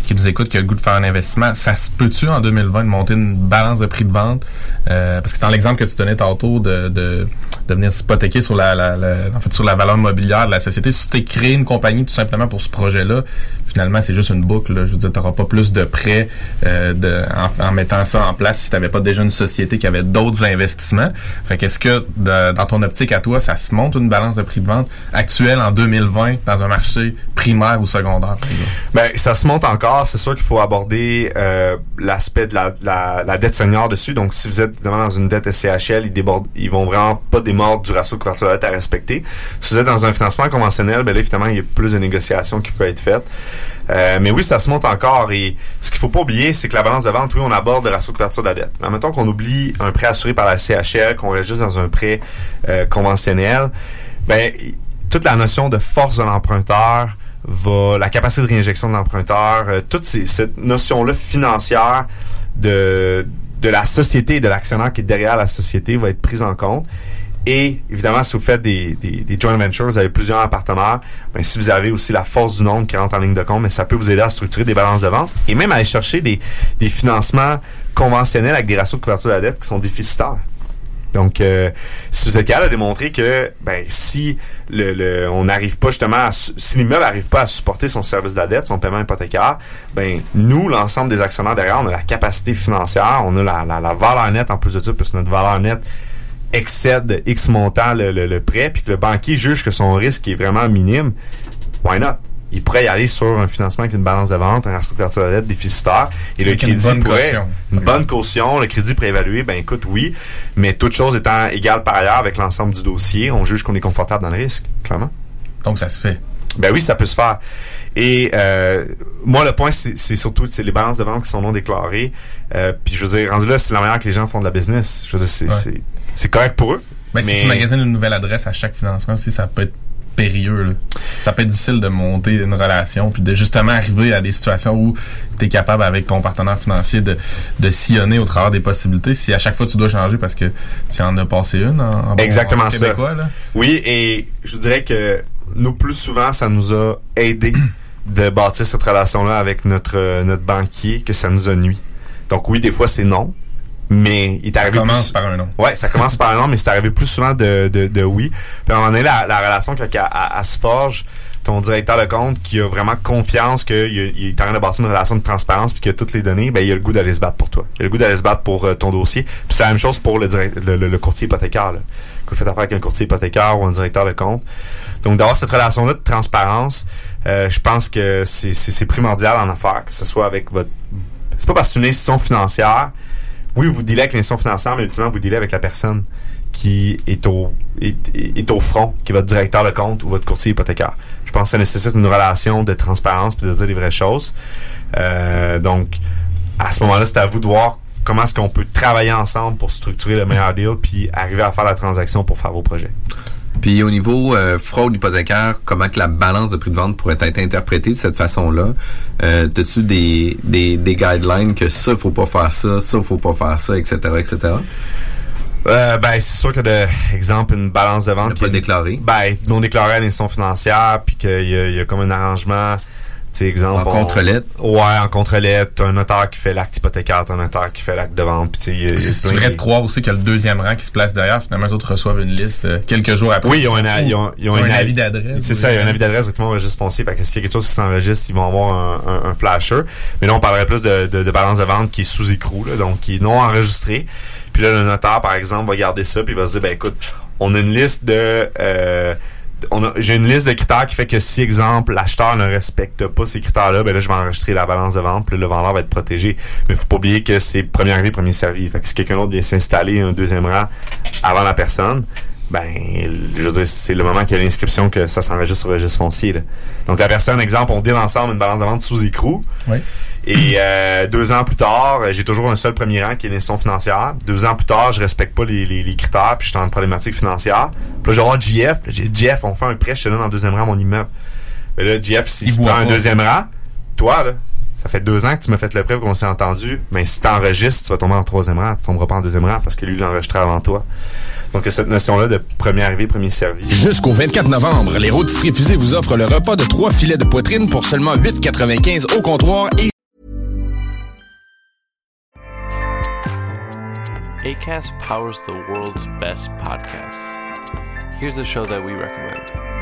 qui nous écoute, qui a le goût de faire un investissement, ça se peut-tu en 2020 de monter une balance de prix de vente? Euh, parce que dans l'exemple que tu donnais tantôt de, de, de venir s'hypothéquer sur la, la, la- en fait, sur la valeur mobilière de la société, si tu t'es créé une compagnie tout simplement pour ce projet-là, finalement, c'est juste une boucle. Là. Je veux dire, tu n'auras pas plus de prêts euh, de, en, en mettant ça en place si tu n'avais pas déjà une société qui avait d'autres investissements. Fait qu'est-ce que dans ton optique à toi, ça se monte une balance de prix de vente? Actuelle en 2020 dans un marché primaire ou secondaire? Ben, ça se monte encore. C'est sûr qu'il faut aborder euh, l'aspect de la, la, dette senior dessus. Donc, si vous êtes évidemment dans une dette SCHL, ils débordent, ils vont vraiment pas démordre du ratio de couverture de dette à respecter. Si vous êtes dans un financement conventionnel, ben là, évidemment, il y a plus de négociations qui peuvent être faites. Euh, mais oui, ça se monte encore. Et ce qu'il faut pas oublier, c'est que la balance de vente, oui, on aborde le ratio de couverture de la dette. Mais mettons qu'on oublie un prêt assuré par la CHL, qu'on reste juste dans un prêt euh, conventionnel, ben toute la notion de force de l'emprunteur va la capacité de réinjection de l'emprunteur, euh, toute ces- cette notion-là financière de de la société et de l'actionnaire qui est derrière la société va être prise en compte. Et évidemment, si vous faites des, des, des joint ventures, vous avez plusieurs partenaires, ben, si vous avez aussi la force du nombre qui rentre en ligne de compte, mais ça peut vous aider à structurer des balances de vente et même à aller chercher des, des financements conventionnels avec des ratios de couverture de la dette qui sont déficitaires. Donc, euh, si vous êtes de démontrer que, ben, si le, le- on n'arrive pas justement, à, si l'immeuble n'arrive pas à supporter son service de la dette, son paiement hypothécaire, ben, nous, l'ensemble des actionnaires derrière, on a la capacité financière, on a la, la, la valeur nette en plus de ça, puisque notre valeur nette excède X montant le, le, le prêt, puis que le banquier juge que son risque est vraiment minime, why not? Il pourrait y aller sur un financement avec une balance de vente, un ratio de la dette déficitaire, et le une crédit bonne pourrait, caution. une bonne caution, le crédit évaluer, ben écoute, oui, mais toute chose étant égale par ailleurs avec l'ensemble du dossier, on juge qu'on est confortable dans le risque, clairement. Donc, ça se fait. Ben oui, ça peut se faire. Et euh, moi, le point, c'est surtout c'est les balances de vente qui sont non déclarées. Euh, puis je veux dire, rendu là, c'est la manière que les gens font de la business. Je veux dire, c'est Ouais. correct pour eux. Ben, si tu magasines une nouvelle adresse à chaque financement aussi, ça peut être périlleux. là. Ça peut être difficile de monter une relation puis de justement arriver à des situations où tu es capable avec ton partenaire financier de, de sillonner au travers des possibilités. Si à chaque fois tu dois changer parce que tu en as passé une en, en Exactement en ça. québécois, là. Oui, et je dirais que nous, plus souvent, ça nous a aidé <clears throat> de bâtir cette relation-là avec notre, euh, notre banquier que ça nous a nuit. Donc oui, des fois, c'est non. Mais il est arrivé Ça commence plus- par un non. Ouais, ça commence par un non, mais c'est arrivé plus souvent de, de, de oui. Puis à un moment donné, la, la relation, quand elle se forge, ton directeur de compte qui a vraiment confiance qu'il il est en train de bâtir une relation de transparence puis qu'il a toutes les données, ben il a le goût d'aller se battre pour toi. Il a le goût d'aller se battre pour euh, ton dossier. Puis c'est la même chose pour le, direct- le, le- le courtier hypothécaire. Là. Que vous faites affaire avec un courtier hypothécaire ou un directeur de compte. Donc d'avoir cette relation-là de transparence, euh, je pense que c'est primordial en affaires, que ce soit avec votre... C'est pas parce que c'est une institution financière oui, vous dealez avec l'institution financière, mais ultimement, vous dealez avec la personne qui est au, est, est- au front, qui est votre directeur de compte ou votre courtier hypothécaire. Je pense que ça nécessite une relation de transparence puis de dire les vraies choses. Euh, donc, à ce moment-là, c'est à vous de voir comment est-ce qu'on peut travailler ensemble pour structurer le meilleur deal puis arriver à faire la transaction pour faire vos projets. Puis au niveau euh, fraude hypothécaire, comment que la balance de prix de vente pourrait être interprétée de cette façon-là? Euh, T'as-tu des, des, des guidelines que ça, faut pas faire ça, ça, faut pas faire ça, etc., etc.? Euh, ben, c'est sûr que, de, exemple, une balance de vente... pas déclaré. Ben, non déclaré à l'institution financière, puis qu'il y, y a comme un arrangement, sais, exemple... En on- contre-lettre? Ouais, en contre-lettre. T'as un notaire qui fait l'acte hypothécaire, t'as un notaire qui fait l'acte de vente, puis tu sais... il y a- il y a Si tu plein voudrais te croire aussi qu'il y a le deuxième rang qui se place derrière, finalement, les autres reçoivent une liste euh, quelques jours après. Oui, ils ont un, ils ont, ils ont un avis d'adresse. C'est ça, il y a un avis d'adresse directement au registre foncier. Fait que s'il y a quelque chose qui s'enregistre, ils vont avoir un, un- un flasher. Mais là, on parlerait plus de, de, de balance de vente qui est sous écrou, là, donc qui est non enregistré. Puis là, le notaire, par exemple, va garder ça, puis il va se dire, ben écoute, on a une liste de... euh, j'ai une liste de critères qui fait que si, exemple, l'acheteur ne respecte pas ces critères-là, ben là, je vais enregistrer la balance de vente, le vendeur va être protégé. Mais faut pas oublier que c'est premier arrivé, premier servi. Fait si quelqu'un d'autre vient s'installer un deuxième rang avant la personne, ben, je veux dire, c'est le moment qu'il y a l'inscription que ça s'enregistre sur le registre foncier. là. Donc, la personne, exemple, on deal ensemble une balance de vente sous écrou. Oui. Et euh, deux ans plus tard, j'ai toujours un seul premier rang qui est l'institution financière. Deux ans plus tard, je respecte pas les, les, les critères, puis je suis en problématique financière. Puis là, avoir JF. J'ai JF, on fait un prêt, je te donne en deuxième rang mon immeuble. Mais là, JF, s'il prend un deuxième rang, toi, là, ça fait deux ans que tu m'as fait le prêt qu'on s'est entendu. Mais si t'enregistres, tu vas tomber en troisième rang. Tu tomberas pas en deuxième rang parce que lui, il enregistré avant toi. Donc, cette notion-là de premier arrivé, premier servi. Jusqu'au 24 novembre, les rôtisseries fusées vous offrent le repas de trois filets de poitrine pour seulement 8,95 au comptoir et ACAST powers the world's best podcasts. Here's a show that we recommend.